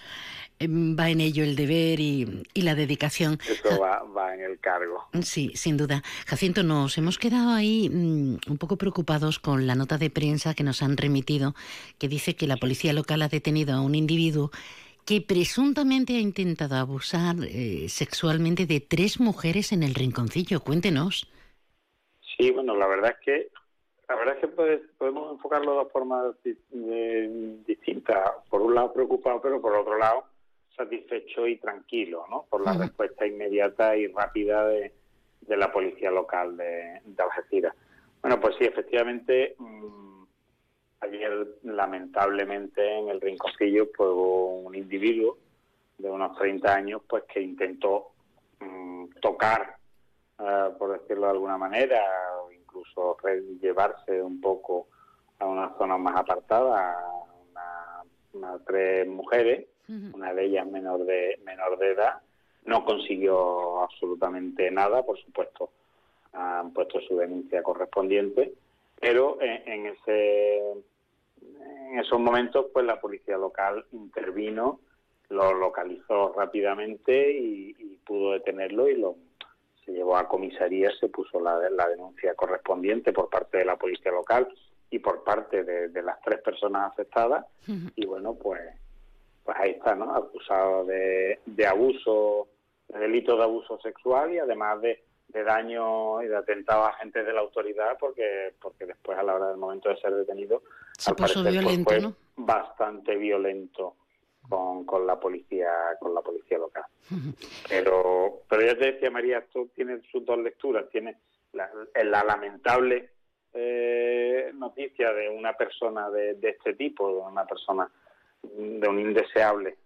Em, va en ello el deber y, y la dedicación. Eso va, va, en el cargo. Sí, sin duda. Jacinto, nos hemos quedado ahí mm, un poco preocupados con la nota de prensa que nos han remitido, que dice que la policía local ha detenido a un individuo que presuntamente ha intentado abusar eh, sexualmente de tres mujeres en el rinconcillo. Cuéntenos. Sí, bueno, la verdad es que la verdad es que podemos enfocarlo de dos formas distintas. Por un lado preocupado, pero por otro lado satisfecho y tranquilo, ¿no? Por la respuesta inmediata y rápida de, la policía local de, de Algeciras. Bueno, pues sí, efectivamente. Mm, Ayer, lamentablemente, en el rinconcillo, pues hubo un individuo de unos 30 años, pues que intentó mm, tocar, eh, por decirlo de alguna manera, o incluso llevarse un poco a una zona más apartada, a, tres mujeres, una de ellas menor de menor de edad, no consiguió absolutamente nada, por supuesto, han puesto su denuncia correspondiente, pero en, ese en esos momentos pues la policía local intervino, lo localizó rápidamente y, pudo detenerlo y lo se llevó a comisaría, se puso la, la denuncia correspondiente por parte de la policía local y por parte de, las tres personas afectadas. Y bueno pues pues ahí está no acusado de, de abuso de delito de abuso sexual y además de, de daño y de atentado a agentes de la autoridad porque porque después a la hora del momento de ser detenido se puso pues, violento, fue ¿no? bastante violento con, con la policía con la policía local pero pero ya te decía María esto tiene sus dos lecturas tiene la, la lamentable eh, noticia de una persona de, este tipo, de una persona, de un indeseable,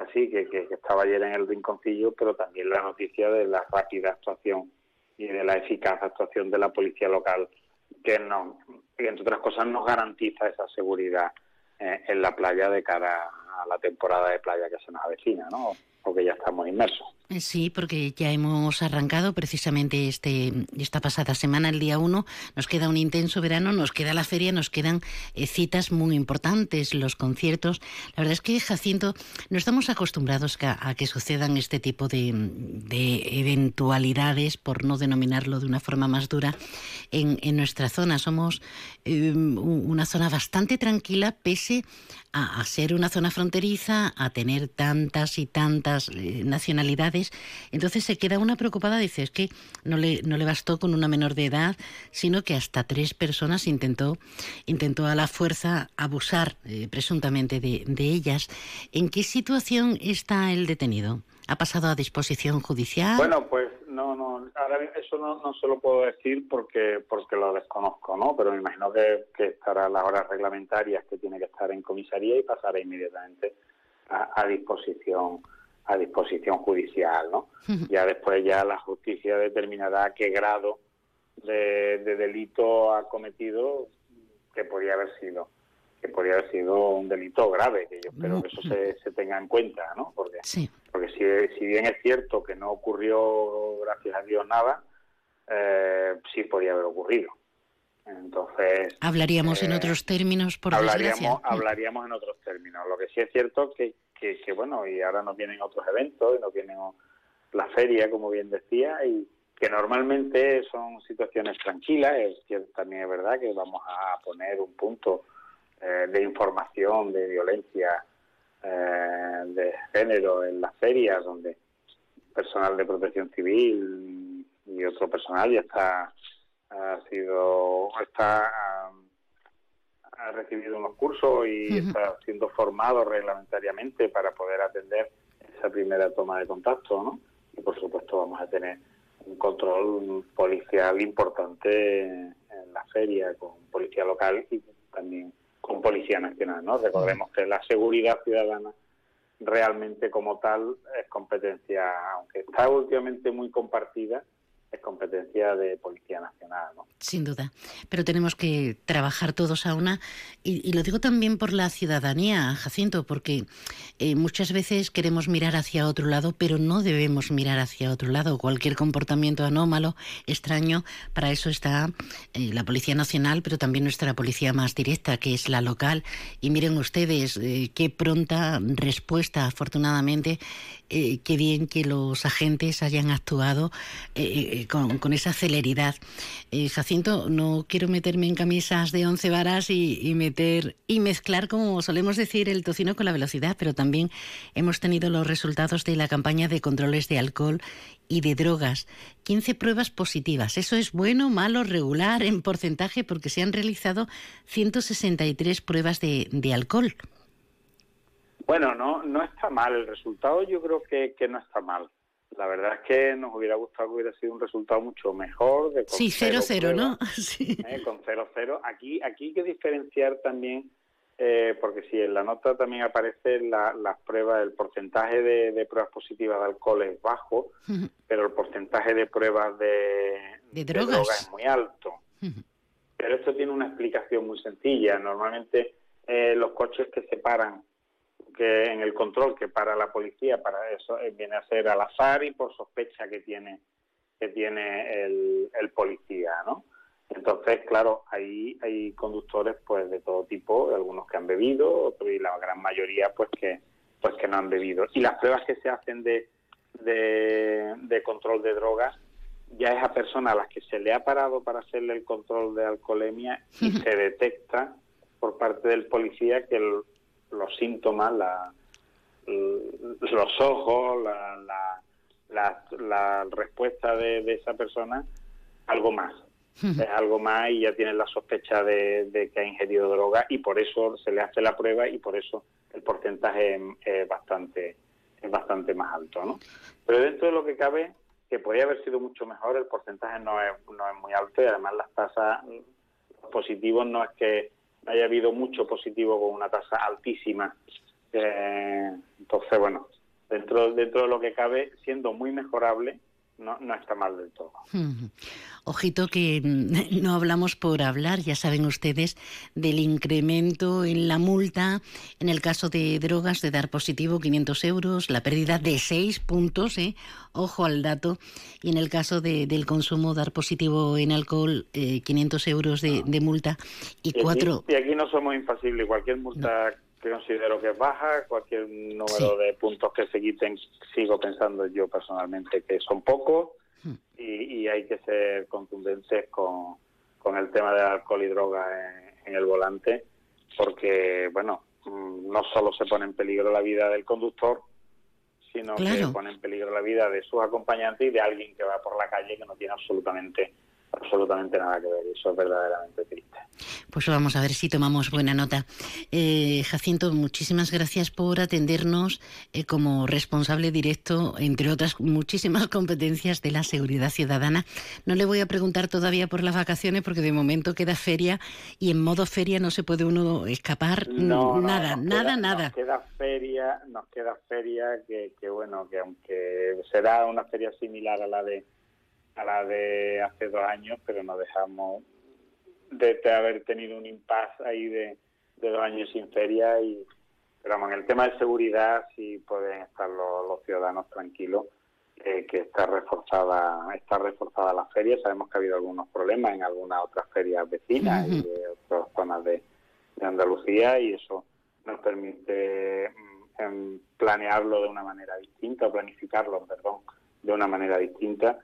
así que, que, estaba ayer en el rinconcillo, pero también la noticia de la rápida actuación y de la eficaz actuación de la policía local, que, entre otras cosas nos garantiza esa seguridad eh, en la playa de cara a la temporada de playa que se nos avecina, ¿no? porque ya estamos inmersos. Eh, sí, porque ya hemos arrancado precisamente este esta pasada semana, el día 1. Nos queda un intenso verano, nos queda la feria, nos quedan eh, citas muy importantes, los conciertos. La verdad es que, Jacinto, no estamos acostumbrados a, que sucedan este tipo de, eventualidades, por no denominarlo de una forma más dura, en, nuestra zona. Somos eh, una zona bastante tranquila, pese a, ser una zona fronteriza, a tener tantas y tantas eh, nacionalidades. Entonces se queda una preocupada, dice, es que no le, no le bastó con una menor de edad, sino que hasta tres personas intentó, intentó a la fuerza abusar eh, presuntamente de, de ellas. ¿En qué situación está el detenido? ¿Ha pasado a disposición judicial? Bueno, pues no, no, ahora eso no, no se lo puedo decir porque porque lo desconozco, ¿no? Pero me imagino que, que estará a las horas reglamentarias que tiene que estar en comisaría y pasará inmediatamente a, disposición a disposición judicial, ¿no? Ya después ya la justicia determinará qué grado de, de delito ha cometido que podría haber sido que podría haber sido un delito grave, que yo espero que eso se, se tenga en cuenta, ¿no? Porque, porque si, si bien es cierto que no ocurrió, gracias a Dios, nada, eh, sí podría haber ocurrido. Entonces... Hablaríamos en eh, otros términos, por hablaríamos, desgracia. Hablaríamos en otros términos. Lo que sí es cierto que, que, que, bueno, y ahora nos vienen otros eventos, y nos vienen la feria, como bien decía, y que normalmente son situaciones tranquilas. Es cierto, también es verdad que vamos a poner un punto eh, de información de violencia eh, de género en las ferias, donde personal de protección civil y otro personal ya está ha sido está ha, recibido unos cursos y está siendo formado reglamentariamente para poder atender esa primera toma de contacto, ¿no? Y por supuesto vamos a tener un control policial importante en la feria con policía local y también con Policía Nacional, ¿no? Recordemos que la seguridad ciudadana realmente como tal es competencia, aunque está últimamente muy compartida, competencia de Policía Nacional. ¿no? Sin duda, pero tenemos que trabajar todos a una, y, lo digo también por la ciudadanía, Jacinto, porque eh, muchas veces queremos mirar hacia otro lado, pero no debemos mirar hacia otro lado. Cualquier comportamiento anómalo, extraño, para eso está eh, la Policía Nacional, pero también nuestra policía más directa, que es la local. Y miren ustedes eh, qué pronta respuesta, afortunadamente, qué bien que los agentes hayan actuado con, esa celeridad. Jacinto, no quiero meterme en camisas de once varas y, y meter y mezclar, como solemos decir, el tocino con la velocidad, pero también hemos tenido los resultados de la campaña de controles de alcohol y de drogas. 15 pruebas positivas. ¿Eso es bueno, malo, regular en porcentaje? Porque se han realizado 163 pruebas de, alcohol. Bueno, no, no está mal. El resultado yo creo que, que no está mal. La verdad es que nos hubiera gustado que hubiera sido un resultado mucho mejor. De sí, 0-0, ¿no? Sí. ¿eh? Con 0-0. Aquí, aquí hay que diferenciar también eh, porque si en la nota también aparece la, las pruebas, el porcentaje de, pruebas positivas de alcohol es bajo, pero el porcentaje de pruebas de, ¿De, drogas? es muy alto. Pero esto tiene una explicación muy sencilla. Normalmente eh, los coches que se paran que en el control que para la policía para eso eh, viene a ser al azar y por sospecha que tiene que tiene el, el policía, ¿no? Entonces, claro, ahí hay conductores pues de todo tipo, algunos que han bebido, y la gran mayoría pues que pues que no han bebido. Y las pruebas que se hacen de, de, de control de drogas ya es a personas a las que se le ha parado para hacerle el control de alcoholemia y se detecta por parte del policía que el- los síntomas, la, los ojos, la, la, la, la respuesta de, de esa persona, algo más. Es algo más y ya tienen la sospecha de, de que ha ingerido droga y por eso se le hace la prueba y por eso el porcentaje es, es bastante es bastante más alto, ¿no? Pero dentro de lo que cabe, que podría haber sido mucho mejor, el porcentaje no es, no es muy alto y además las tasas positivos no es que haya habido mucho positivo con una tasa altísima. Eh, entonces, bueno, dentro, dentro de lo que cabe, siendo muy mejorable, no, no está mal del todo. Ojito que no hablamos por hablar, ya saben ustedes, del incremento en la multa en el caso de drogas de dar positivo 500 euros, la pérdida de 6 puntos, ¿eh? ojo al dato, y en el caso de- del consumo dar positivo en alcohol, eh, 500 euros de, de multa y aquí- cuatro... y aquí no somos infasibles. Cualquier multa que considero que es baja, cualquier número de puntos que se quiten, sigo pensando yo personalmente que son pocos y, y hay que ser contundentes con, con el tema del alcohol y droga en, en el volante, porque, bueno, mm, no solo se pone en peligro la vida del conductor, sino que pone en peligro la vida de sus acompañantes y de alguien que va por la calle que no tiene absolutamente absolutamente nada que ver. Eso es verdaderamente triste. Pues vamos a ver si tomamos buena nota. Eh, Jacinto, muchísimas gracias por atendernos eh, como responsable directo, entre otras muchísimas competencias de la seguridad ciudadana. No le voy a preguntar todavía por las vacaciones porque de momento queda feria y en modo feria no se puede uno escapar No, nada, nada, queda- nada. Nos queda feria, nos queda feria que, que bueno, que aunque será una feria similar a la de a la de hace dos años, pero no dejamos de, haber tenido un impasse ahí de, de dos años sin feria y pero en el tema de seguridad sí pueden estar los, los ciudadanos tranquilos eh, que está reforzada está reforzada la feria. Sabemos que ha habido algunos problemas en algunas otras ferias vecinas y de otras zonas de, de Andalucía y eso nos permite mm, planearlo de una manera distinta, o planificarlo, perdón, de una manera distinta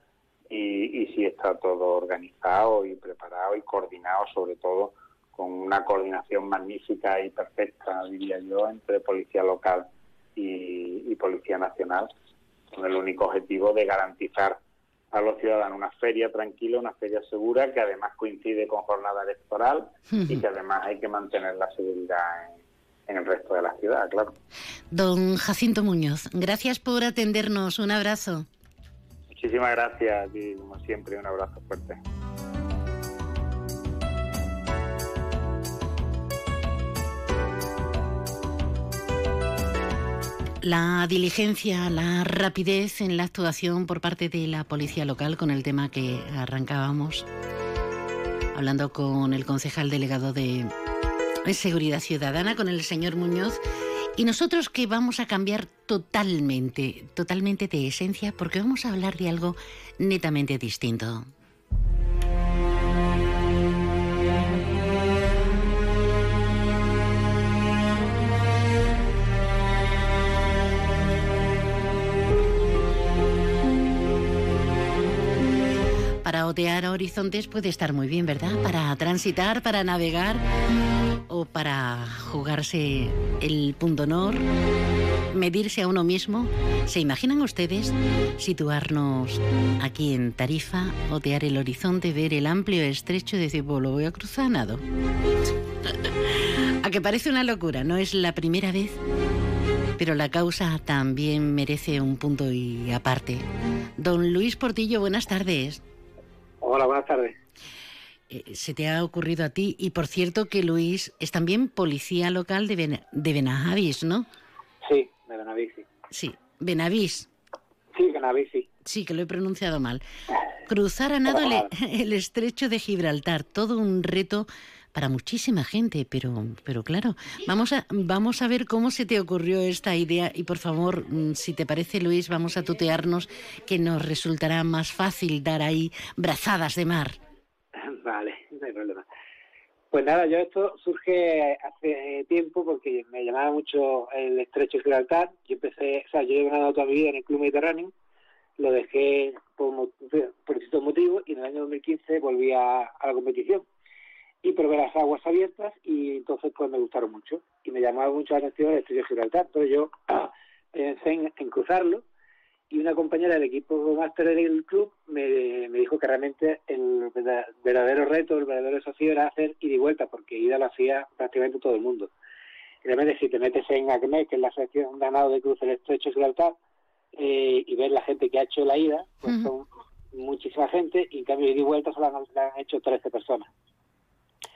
y, y sí está todo organizado y preparado y coordinado, sobre todo con una coordinación magnífica y perfecta, diría yo, entre Policía Local y, y Policía Nacional, con el único objetivo de garantizar a los ciudadanos una feria tranquila, una feria segura, que además coincide con jornada electoral y que además hay que mantener la seguridad en, en el resto de la ciudad, claro. Don Jacinto Muñoz, gracias por atendernos. Un abrazo. Muchísimas gracias y como siempre un abrazo fuerte. La diligencia, la rapidez en la actuación por parte de la policía local con el tema que arrancábamos, hablando con el concejal delegado de Seguridad Ciudadana, con el señor Muñoz, y nosotros que vamos a cambiar totalmente, totalmente de esencia, porque vamos a hablar de algo netamente distinto. Para otear horizontes puede estar muy bien, ¿verdad? Para transitar, para navegar o para jugarse el punto honor, medirse a uno mismo. ¿Se imaginan ustedes situarnos aquí en Tarifa, otear el horizonte, ver el amplio estrecho y decir, lo voy a cruzar a nado? a que parece una locura, no es la primera vez, pero la causa también merece un punto y aparte. Don Luis Portillo, buenas tardes. Hola, buenas tardes. Eh, se te ha ocurrido a ti. Y por cierto que Luis es también policía local de, Ben- de ¿no? Sí, de Benavís, sí. Sí, Benavís. Sí, Benavís, sí. Sí, que lo he pronunciado mal. Cruzar a nado el, el estrecho de Gibraltar, todo un reto para muchísima gente, pero, pero claro, vamos a, vamos a ver cómo se te ocurrió esta idea y por favor, mm, si te parece Luis, vamos a tutearnos que nos resultará más fácil dar ahí brazadas de mar. Vale, no hay problema. Pues nada, yo esto surge hace tiempo porque me llamaba mucho el estrecho de Gibraltar. Yo empecé, o sea, yo he ganado toda mi vida en el Club Mediterráneo, lo dejé por, por distintos motivos y en el año 2015 volví a, la competición y probé las aguas abiertas y entonces pues me gustaron mucho y me llamaba mucho la atención el estrecho de Gibraltar. Entonces yo pensé en cruzarlo y una compañera del equipo máster del club me, dijo que realmente el verdadero reto, el verdadero desafío era hacer ida y vuelta, porque ida lo hacía prácticamente todo el mundo. Y realmente si te metes en ACME, que es la sección ganado de Cruz del Estrecho de Gibraltar, eh, y ves la gente que ha hecho la ida, pues son muchísima gente, y en cambio ida y vuelta solo han, han hecho 13 personas.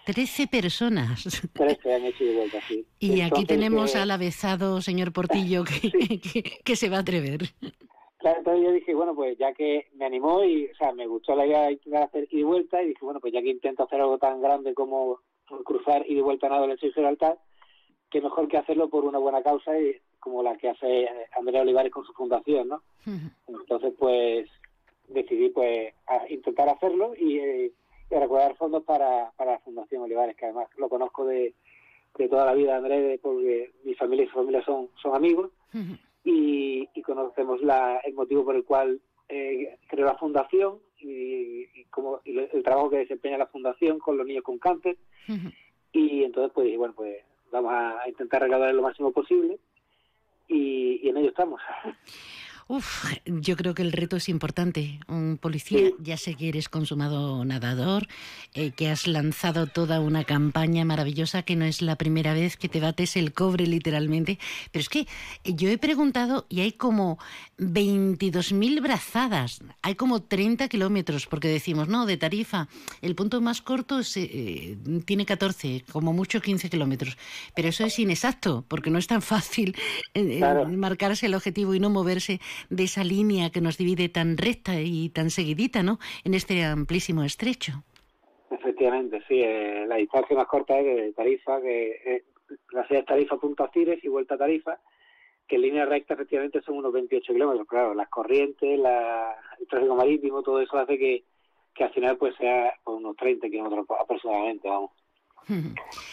13 personas. 13 han hecho y vuelta, sí. Y aquí tenemos al avezado señor Portillo que, que se va a atrever. Claro, entonces yo dije, bueno, pues ya que me animó y, o sea, me gustó la idea de intentar hacer ida y vuelta, y dije, bueno, pues ya que intento hacer algo tan grande como cruzar ida y vuelta en el Gibraltar, que mejor que hacerlo por una buena causa y como la que hace Andrea Olivares con su fundación, ¿no? Entonces, pues decidí, pues, intentar hacerlo y, eh, y recaudar fondos para, para la Fundación Olivares, que además lo conozco de, de toda la vida, Andrés, porque mi familia y su familia son, son amigos y, conocemos la, el motivo por el cual eh, creó la fundación y, como, el, trabajo que desempeña la fundación con los niños con cáncer. Y entonces, pues, bueno, pues vamos a intentar recaudar lo máximo posible y, y en ello estamos. Uf, yo creo que el reto es importante. Un policía, ya sé que eres consumado nadador, eh, que has lanzado toda una campaña maravillosa, que no es la primera vez que te bates el cobre literalmente, pero es que yo he preguntado y hay como 22.000 brazadas, hay como 30 kilómetros, porque decimos, no, de Tarifa, el punto más corto eh, tiene 14, como mucho 15 kilómetros, pero eso es inexacto, porque no es tan fácil eh, marcarse el objetivo y no moverse de esa línea que nos divide tan recta y tan seguidita, ¿no? En este amplísimo estrecho. Efectivamente, sí. Eh, la distancia más corta es de Tarifa, que eh, la ciudad Tarifa punto Acires y vuelta a Tarifa, que en línea recta efectivamente son unos 28 kilómetros. Claro, las corrientes, la, el tráfico marítimo, todo eso hace que, que al final pues sea unos 30 kilómetros aproximadamente, vamos.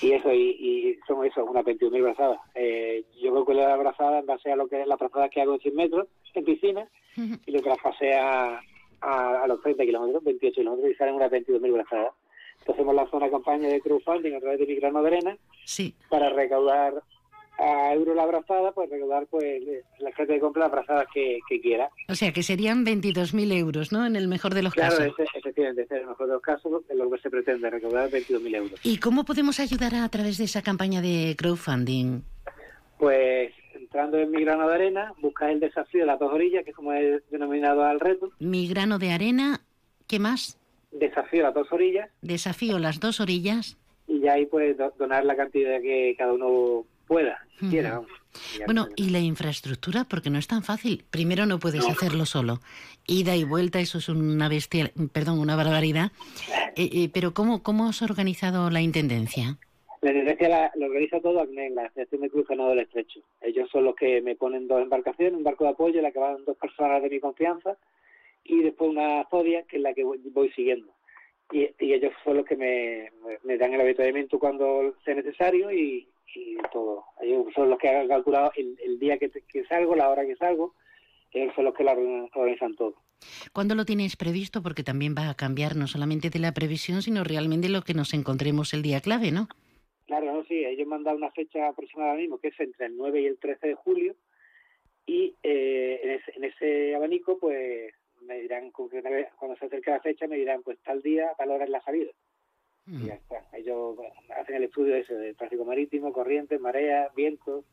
Y eso, y, son eso, unas 21.000 brazadas. Eh, yo que la brazada en base a lo que es la brazada que hago en 100 metros en piscina y lo traspasé a, a, los 30 kilómetros, 28 kilómetros y salen unas 22.000 brazadas. Entonces hemos lanzado una campaña de crowdfunding a través de mi grano de arena sí. para recaudar a euro la abrazada, pues recordar pues la gente que compra las abrazadas que, quiera. O sea, que serían 22.000 euros, ¿no? En el mejor de los casos. Claro, efectivamente, en el mejor de los casos es lo que se pretende, recaudar 22.000 euros. ¿Y cómo podemos ayudar a través de esa campaña de crowdfunding? Pues entrando en Mi Grano de Arena, buscas el desafío de las dos orillas, que es como he denominado al reto. Mi Grano de Arena, ¿qué más? Desafío las dos orillas. Desafío las dos orillas. Y ya ahí puedes donar la cantidad que cada uno pueda, quiera. Bueno, y la infraestructura, porque no es tan fácil. Primero no puedes hacerlo solo. Ida y vuelta, eso es una bestia, perdón, una barbaridad. Eh, eh, pero ¿cómo, ¿cómo has organizado la Intendencia? La Intendencia lo organiza todo ACNEN, la Asociación de Cruz Ganado del Estrecho. Ellos son los que me ponen dos embarcaciones, un barco de apoyo en la que van dos personas de mi confianza y después una Zodia, que es la que voy, siguiendo. Y, ellos son los que me, me dan el avituallamiento cuando sea necesario y, y todo. Ellos son los que han calculado el, día que, salgo, la hora que salgo, ellos son los que la organizan todo. ¿Cuándo lo tienes previsto? Porque también va a cambiar no solamente de la previsión, sino realmente lo que nos encontremos el día clave, ¿no? Claro, no, sí, ellos me han dado una fecha aproximada mismo, que es entre el 9 y el 13 de julio, y eh, en, ese, abanico, pues me dirán, cuando se acerque la fecha, me dirán, pues tal día, tal hora es la salida. Y ya está. Ellos hacen el estudio ese de tráfico marítimo, corrientes, marea, vientos.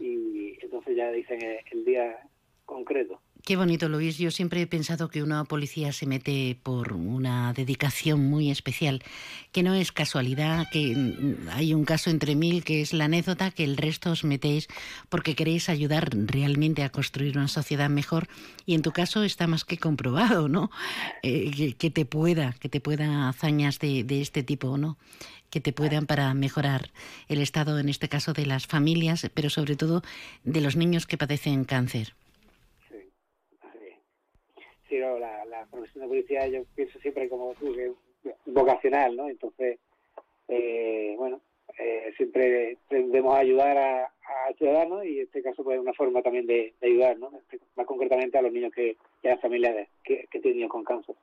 Y entonces ya dicen el día concreto. Qué bonito, Luis. Yo siempre he pensado que una policía se mete por una dedicación muy especial, que no es casualidad, que mm, hay un caso entre mil que es la anécdota, que el resto os metéis porque queréis ayudar realmente a construir una sociedad mejor. Y en tu caso está más que comprobado, ¿no? Eh, que, te pueda, que te pueda hazañas de, de este tipo, ¿no? que te puedan para mejorar el estado, en este caso, de las familias, pero sobre todo de los niños que padecen cáncer. Sí, la, profesión de policía yo pienso siempre como que vocacional, ¿no? Entonces, eh, bueno, eh, siempre tendemos a ayudar a, ciudadanos y en este caso pues es una forma también de, ayudar, ¿no? Más concretamente a los niños que, y a las familias que, que tienen con cáncer.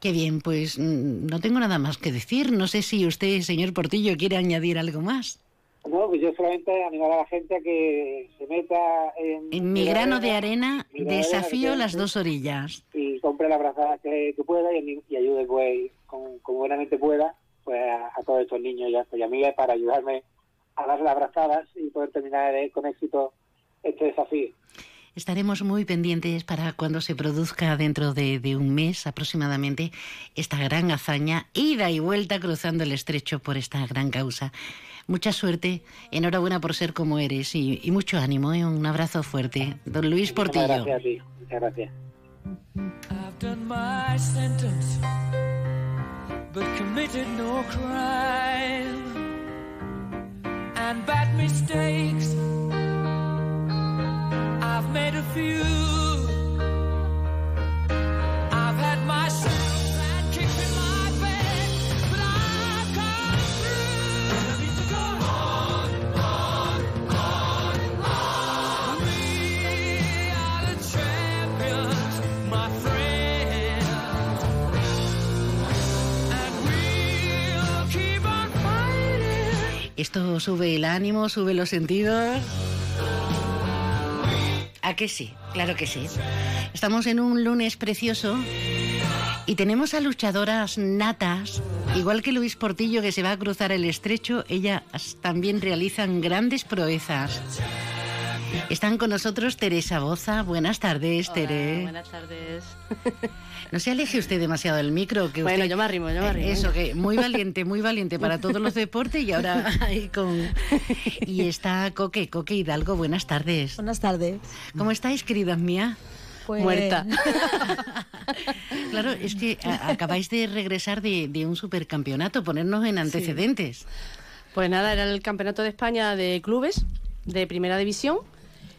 Qué bien, pues mm, no tengo nada más que decir. No sé si usted, señor Portillo, quiere añadir algo más. No, pues yo solamente animar a la gente a que se meta en... En mi grano de arena, desafío las dos orillas. Y compre la brazada que, pueda y, ayude, pues, como, buenamente pueda, pues a, todos estos niños y a, mí para ayudarme a dar las brazadas y poder terminar con éxito este desafío. Estaremos muy pendientes para cuando se produzca dentro de, un mes aproximadamente esta gran hazaña, ida y vuelta cruzando el estrecho por esta gran causa. Mucha suerte, enhorabuena por ser como eres y, mucho ánimo, ¿eh? un abrazo fuerte. Don Luis Portillo. Muchas gracias a ti, muchas gracias. I've made a few. Sube el ánimo, sube los sentidos. ¿A que sí? Claro que sí. Estamos en un lunes precioso y tenemos a luchadoras natas, igual que Luis Portillo que se va a cruzar el estrecho, ellas también realizan grandes proezas. Están con nosotros Teresa Boza. Buenas tardes, Tere. Buenas tardes. No se aleje usted demasiado del micro. Que bueno, yo me arrimo, yo me arrimo. Eso, que muy valiente, muy valiente para todos los deportes y ahora ahí con... Y está Coque, Coque Hidalgo. Buenas tardes. Buenas tardes. ¿Cómo estáis, queridas mías? Pues... Muerta. claro, es que acabáis de regresar de, un supercampeonato, ponernos en antecedentes. Pues nada, era el campeonato de España de clubes de primera división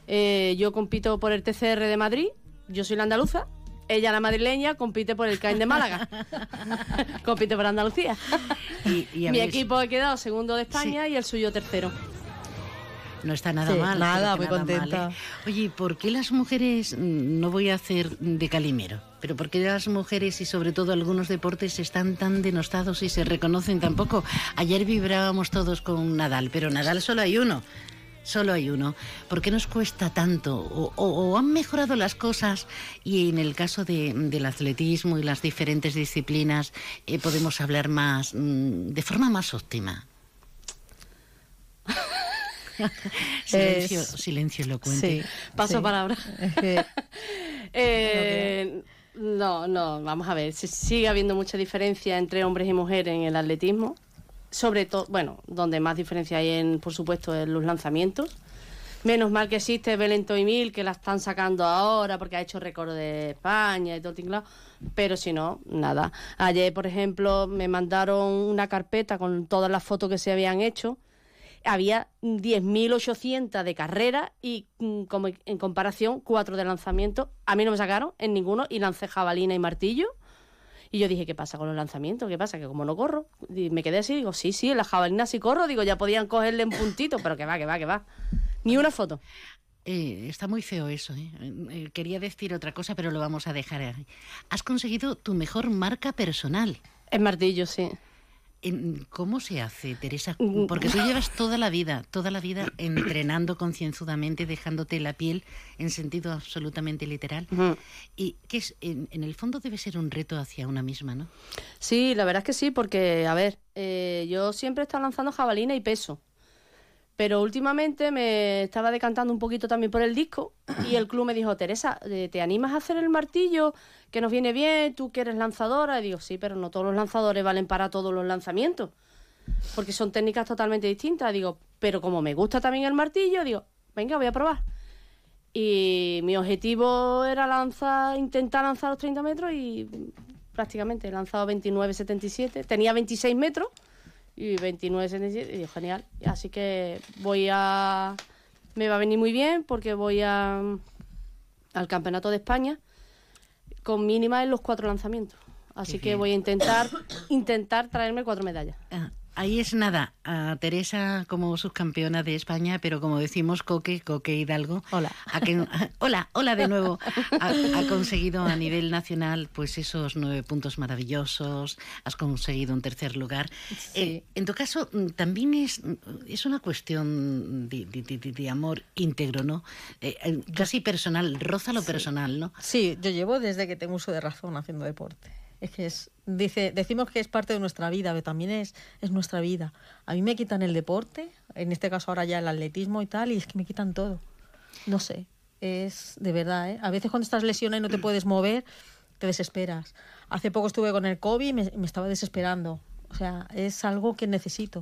eh, yo compito por el TCR de Madrid, yo soy la andaluza, ella la madrileña compite por el CAIN de Málaga. compite por Andalucía. Mi equipo ha quedado segundo de España y el suyo tercero. No está nada mal. Nada, muy contenta. ¿eh? Oye, ¿por qué las mujeres, mm, no voy a hacer de calimero, pero por qué las mujeres y sobre todo algunos deportes están tan denostados y se reconocen tan poco? Ayer vibrábamos todos con Nadal, pero Nadal solo hay uno solo hay uno. ¿Por qué nos cuesta tanto? ¿O, han mejorado las cosas? Y en el caso del atletismo y las diferentes disciplinas, eh, podemos hablar más, mm, de forma más óptima. silencio, silencio elocuente. Sí, paso palabra. eh, no, no, vamos a ver. Sigue habiendo mucha diferencia entre hombres y mujeres en el atletismo sobre todo, bueno, donde más diferencia hay, en, por supuesto, en los lanzamientos. Menos mal que existe Belén Mil, que la están sacando ahora porque ha hecho récord de España y todo el pero si no, nada. Ayer, por ejemplo, me mandaron una carpeta con todas las fotos que se habían hecho. Había 10.800 de carrera y mm, como en comparación, cuatro de lanzamiento. A mí no me sacaron en ninguno y lancé jabalina y martillo y yo dije, ¿qué pasa con los lanzamientos? ¿Qué pasa? Que como no corro, y me quedé así, digo, sí, sí, en la jabalina sí corro, digo, ya podían cogerle en puntito, pero que va, que va, que va. Ni una foto. Eh, está muy feo eso. ¿eh? ¿eh? Quería decir otra cosa, pero lo vamos a dejar ahí. Has conseguido tu mejor marca personal. El martillo, sí. ¿Cómo se hace, Teresa? Mm. Porque tú llevas toda la vida, toda la vida entrenando concienzudamente, dejándote la piel en sentido absolutamente literal. Y que es, en, el fondo debe ser un reto hacia una misma, ¿no? Sí, la verdad es que sí, porque, a ver, eh, yo siempre he estado lanzando jabalina y peso. Pero últimamente me estaba decantando un poquito también por el disco y el club me dijo, Teresa, eh, ¿te animas a hacer el martillo? Que nos viene bien, tú que eres lanzadora. Y digo, sí, pero no todos los lanzadores valen para todos los lanzamientos, porque son técnicas totalmente distintas. Digo, pero como me gusta también el martillo, digo, venga, voy a probar. Y mi objetivo era lanzar, intentar lanzar los 30 metros y prácticamente he lanzado 29,77. Tenía 26 metros y 29,77 y digo, genial. Así que voy a... Me va a venir muy bien porque voy a al Campeonato de España con mínima en los cuatro lanzamientos. Así que voy a intentar intentar traerme cuatro medallas. Ah, Ahí es nada, a Teresa como subcampeona de España, pero como decimos, Coque, Coque Hidalgo. Hola. a que- hola, hola de nuevo. Ha, ha conseguido a nivel nacional pues esos nueve puntos maravillosos, has conseguido un tercer lugar. Eh, en tu caso, mm, también es, es una cuestión de, de- de- de amor íntegro, ¿no? Eh, eh, casi personal, roza lo personal, ¿no? Sí, yo llevo desde que tengo uso de razón haciendo deporte. Es que es, dice, decimos que es parte de nuestra vida, pero también es, es nuestra vida. A mí me quitan el deporte, en este caso ahora ya el atletismo y tal, y es que me quitan todo. No sé, es de verdad, ¿eh? A veces cuando estás lesionada y no te puedes mover, te desesperas. Hace poco estuve con el COVID y me, me estaba desesperando. O sea, es algo que necesito,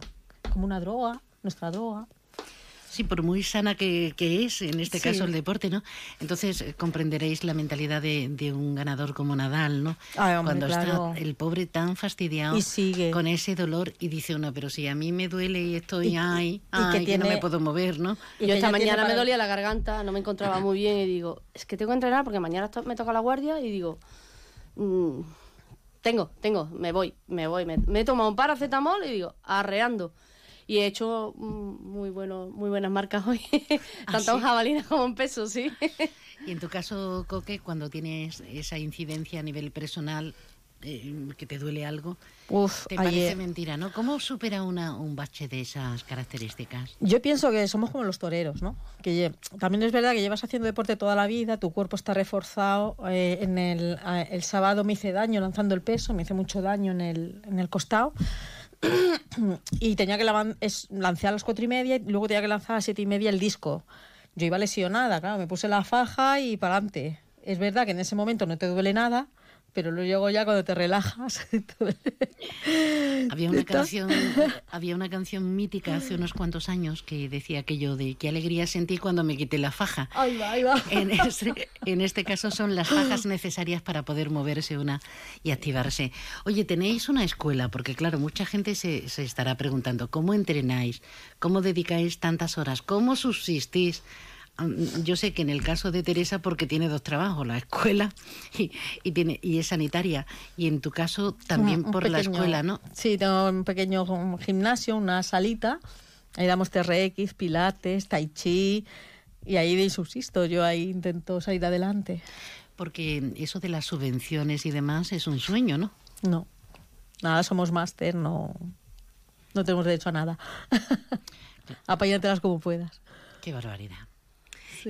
como una droga, nuestra droga. Sí, por muy sana que, que es, en este Sí. caso el deporte, ¿no? Entonces eh, comprenderéis la mentalidad de, de un ganador como Nadal, ¿no? Ay, hombre, Cuando claro. está el pobre tan fastidiado Y sigue. con ese dolor y dice uno, pero si a mí me duele y estoy, Y- ay, y que ay, que, no me puedo mover, ¿no? Y Yo esta mañana me dolía la garganta, no me encontraba muy bien y digo, es que tengo que entrenar porque mañana to- me toca la guardia y digo, mm, tengo, tengo, me voy, me voy. Me, me he tomado un paracetamol y digo, arreando. Y he hecho mm, muy, bueno, muy buenas marcas hoy, tanto en ¿sí? jabalinas como en peso, sí. Y en tu caso, Coque, cuando tienes esa incidencia a nivel personal, eh, que te duele algo, Uf, te parece ayer- mentira, ¿no? ¿Cómo supera una, un bache de esas características? Yo pienso que somos como los toreros, ¿no? Que también es verdad que llevas haciendo deporte toda la vida, tu cuerpo está reforzado. eh, en el, a- el sábado me hice daño lanzando el peso, me hice mucho daño en el, en el costado. Y tenía que lancé a las cuatro y media y luego tenía que lanzar a las siete y media el disco. Yo iba lesionada, claro, me puse la faja y para adelante. Es verdad que en ese momento no te duele nada, pero luego ya cuando te relajas. Había una canción, había una canción mítica hace unos cuantos años que decía aquello de qué alegría sentí cuando me quité la faja. Ahí va, ahí va. En este, en este caso son las fajas necesarias para poder moverse una y activarse. Oye, tenéis una escuela, porque claro, mucha gente se, se estará preguntando, ¿cómo entrenáis? ¿Cómo dedicáis tantas horas? ¿Cómo subsistís? Yo sé que en el caso de Teresa, porque tiene dos trabajos, la escuela y, y tiene, y es sanitaria, y en tu caso también Un- un por la escuela, ¿no? Sí, tengo un pequeño gimnasio, una salita. Ahí damos TRX, pilates, tai chi. Y ahí de subsisto. Yo ahí intento salir adelante. Porque eso de las subvenciones y demás es un sueño, ¿no? No. Nada, somos máster, no, no tenemos derecho a nada. Apáñatelas como puedas. Qué barbaridad.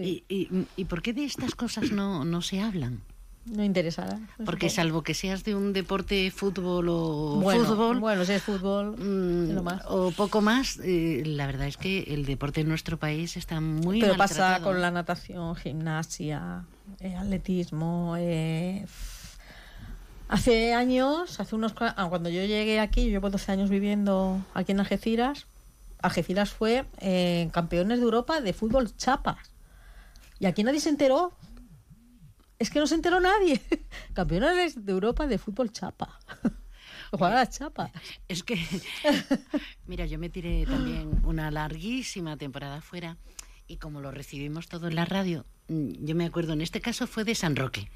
¿Y, y, y por qué de estas cosas no, no se hablan? No interesará. Porque salvo que seas de un deporte fútbol o Bueno, fútbol, bueno, si es fútbol, mm, lo más. o poco más, eh, la verdad es que el deporte en nuestro país está muy Pero pasa con la natación, gimnasia, eh, atletismo. eh, Hace años, hace unos ah, cuando yo llegué aquí, yo llevo 12 años viviendo aquí en Algeciras. Algeciras fue campeones de Europa de fútbol chapas. Y aquí nadie se enteró. Es que no se enteró nadie. campeones de Europa de fútbol chapa. Jugar a las chapas. Es que, mira, yo me tiré también una larguísima temporada fuera y como lo recibimos todo en la radio, mm, yo me acuerdo, en este caso fue de San Roque.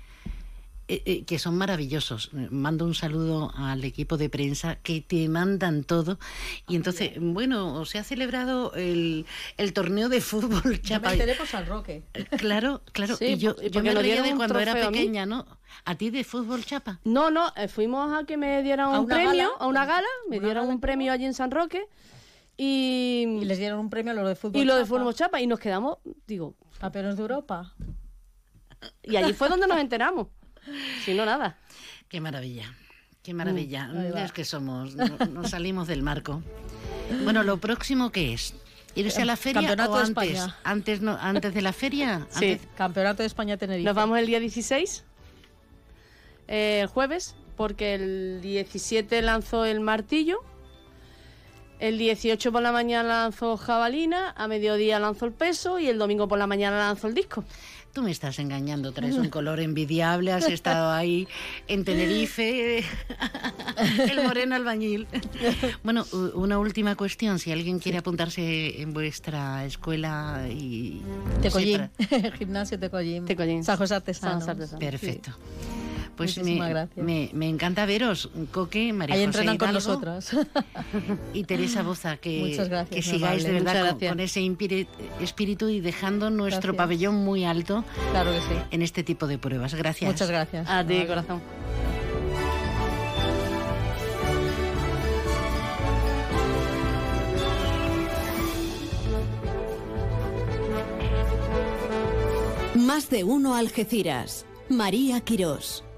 Eh, eh, que son maravillosos. Eh, Mando un saludo al equipo de prensa que te mandan todo. Y entonces, bueno, se ha celebrado el, el torneo de fútbol me chapa. por San Roque. Claro, claro. Sí, y yo, yo me reía de cuando era a pequeña, ¿no? ¿A ti de fútbol chapa? No, no, eh, fuimos a que me dieran ¿A un premio, gala? a una gala, me ¿Una dieron gala un premio allí en San Roque y, Y les dieron un premio a los de fútbol y lo de chapa. fútbol chapa y nos quedamos, digo, Campeones de Europa. y allí fue donde nos enteramos. Si no, nada. Qué maravilla, qué maravilla. Mm, es que somos, no- nos salimos del marco. Bueno, lo próximo que es ¿Irse a la feria Campeonato o de antes? España. Antes, no, antes de la feria. Sí. Antes- Campeonato de España Tenerife. Nos vamos el día 16, eh, el jueves, porque el 17 lanzó el martillo. El 18 por la mañana lanzó jabalina, a mediodía lanzó el peso y el domingo por la mañana lanzó el disco. Tú me estás engañando, traes un color envidiable, has estado ahí en Tenerife, el moreno albañil. Bueno, una última cuestión, si alguien quiere apuntarse en vuestra escuela y... Tecollín. Gimnasio Tecollín. Tecollín. San José Artesano. San José Artesano. Perfecto. Pues me, me, me encanta veros, Coque, María Ahí José entrenan con Hidalgo nosotros. y Teresa Boza, que, Muchas gracias, que sigáis de verdad con, ese espíritu y dejando nuestro Gracias. pabellón muy alto Claro que sí. en este tipo de pruebas. Gracias. Muchas gracias. A ti, corazón. Más de uno Algeciras. María Quirós.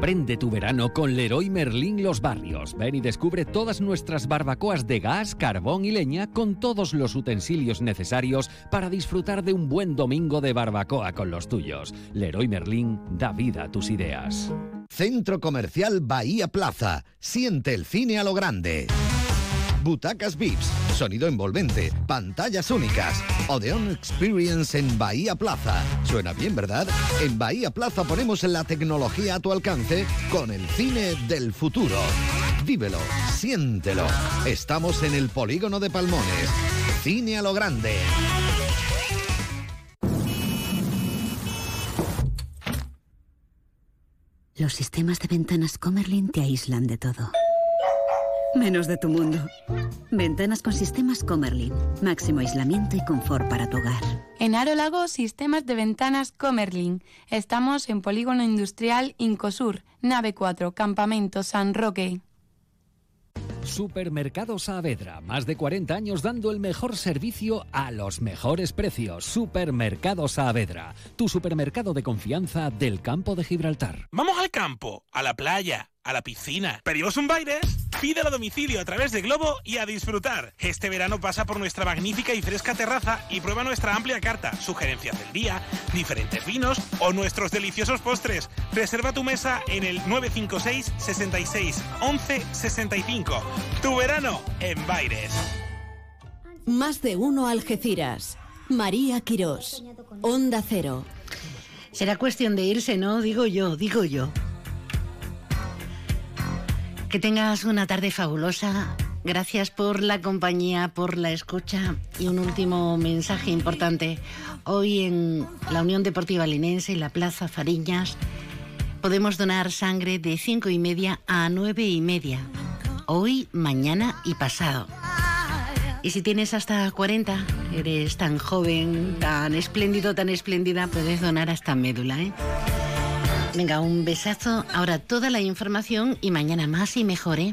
Prende tu verano con Leroy Merlin Los Barrios. Ven y descubre todas nuestras barbacoas de gas, carbón y leña con todos los utensilios necesarios para disfrutar de un buen domingo de barbacoa con los tuyos. Leroy Merlin da vida a tus ideas. Centro Comercial Bahía Plaza. Siente el cine a lo grande. Butacas VIPs, sonido envolvente, pantallas únicas. Odeon Experience en Bahía Plaza. Suena bien, ¿verdad? En Bahía Plaza ponemos la tecnología a tu alcance con el cine del futuro. Vívelo, siéntelo. Estamos en el polígono de Palmones. Cine a lo grande. Los sistemas de ventanas Comerlin te aíslan de todo. Menos de tu mundo. Ventanas con sistemas Comerlin. Máximo aislamiento y confort para tu hogar. En Aro Lago, sistemas de ventanas Comerlin. Estamos en Polígono Industrial Incosur, nave 4, Campamento San Roque. Supermercado Saavedra, más de 40 años dando el mejor servicio a los mejores precios. Supermercado Saavedra, tu supermercado de confianza del campo de Gibraltar. Vamos al campo, a la playa, a la piscina. ¿Pedimos un baile? Pídelo a domicilio a través de Globo y a disfrutar. Este verano pasa por nuestra magnífica y fresca terraza y prueba nuestra amplia carta, sugerencias del día, diferentes vinos o nuestros deliciosos postres. Reserva tu mesa en el 956 66 11 65. Tu verano en Baires. Más de uno Algeciras. María Quirós. Onda Cero. Será cuestión de irse, ¿no? Digo yo, digo yo. Que tengas una tarde fabulosa. Gracias por la compañía, por la escucha. Y un último mensaje importante. Hoy en la Unión Deportiva Linense, en la Plaza Fariñas, podemos donar sangre de cinco y media a nueve y media. Hoy, mañana y pasado. Y si tienes hasta 40, eres tan joven, tan espléndido, tan espléndida, puedes donar hasta médula, ¿eh? Venga, un besazo. Ahora toda la información y mañana más y mejor, ¿eh?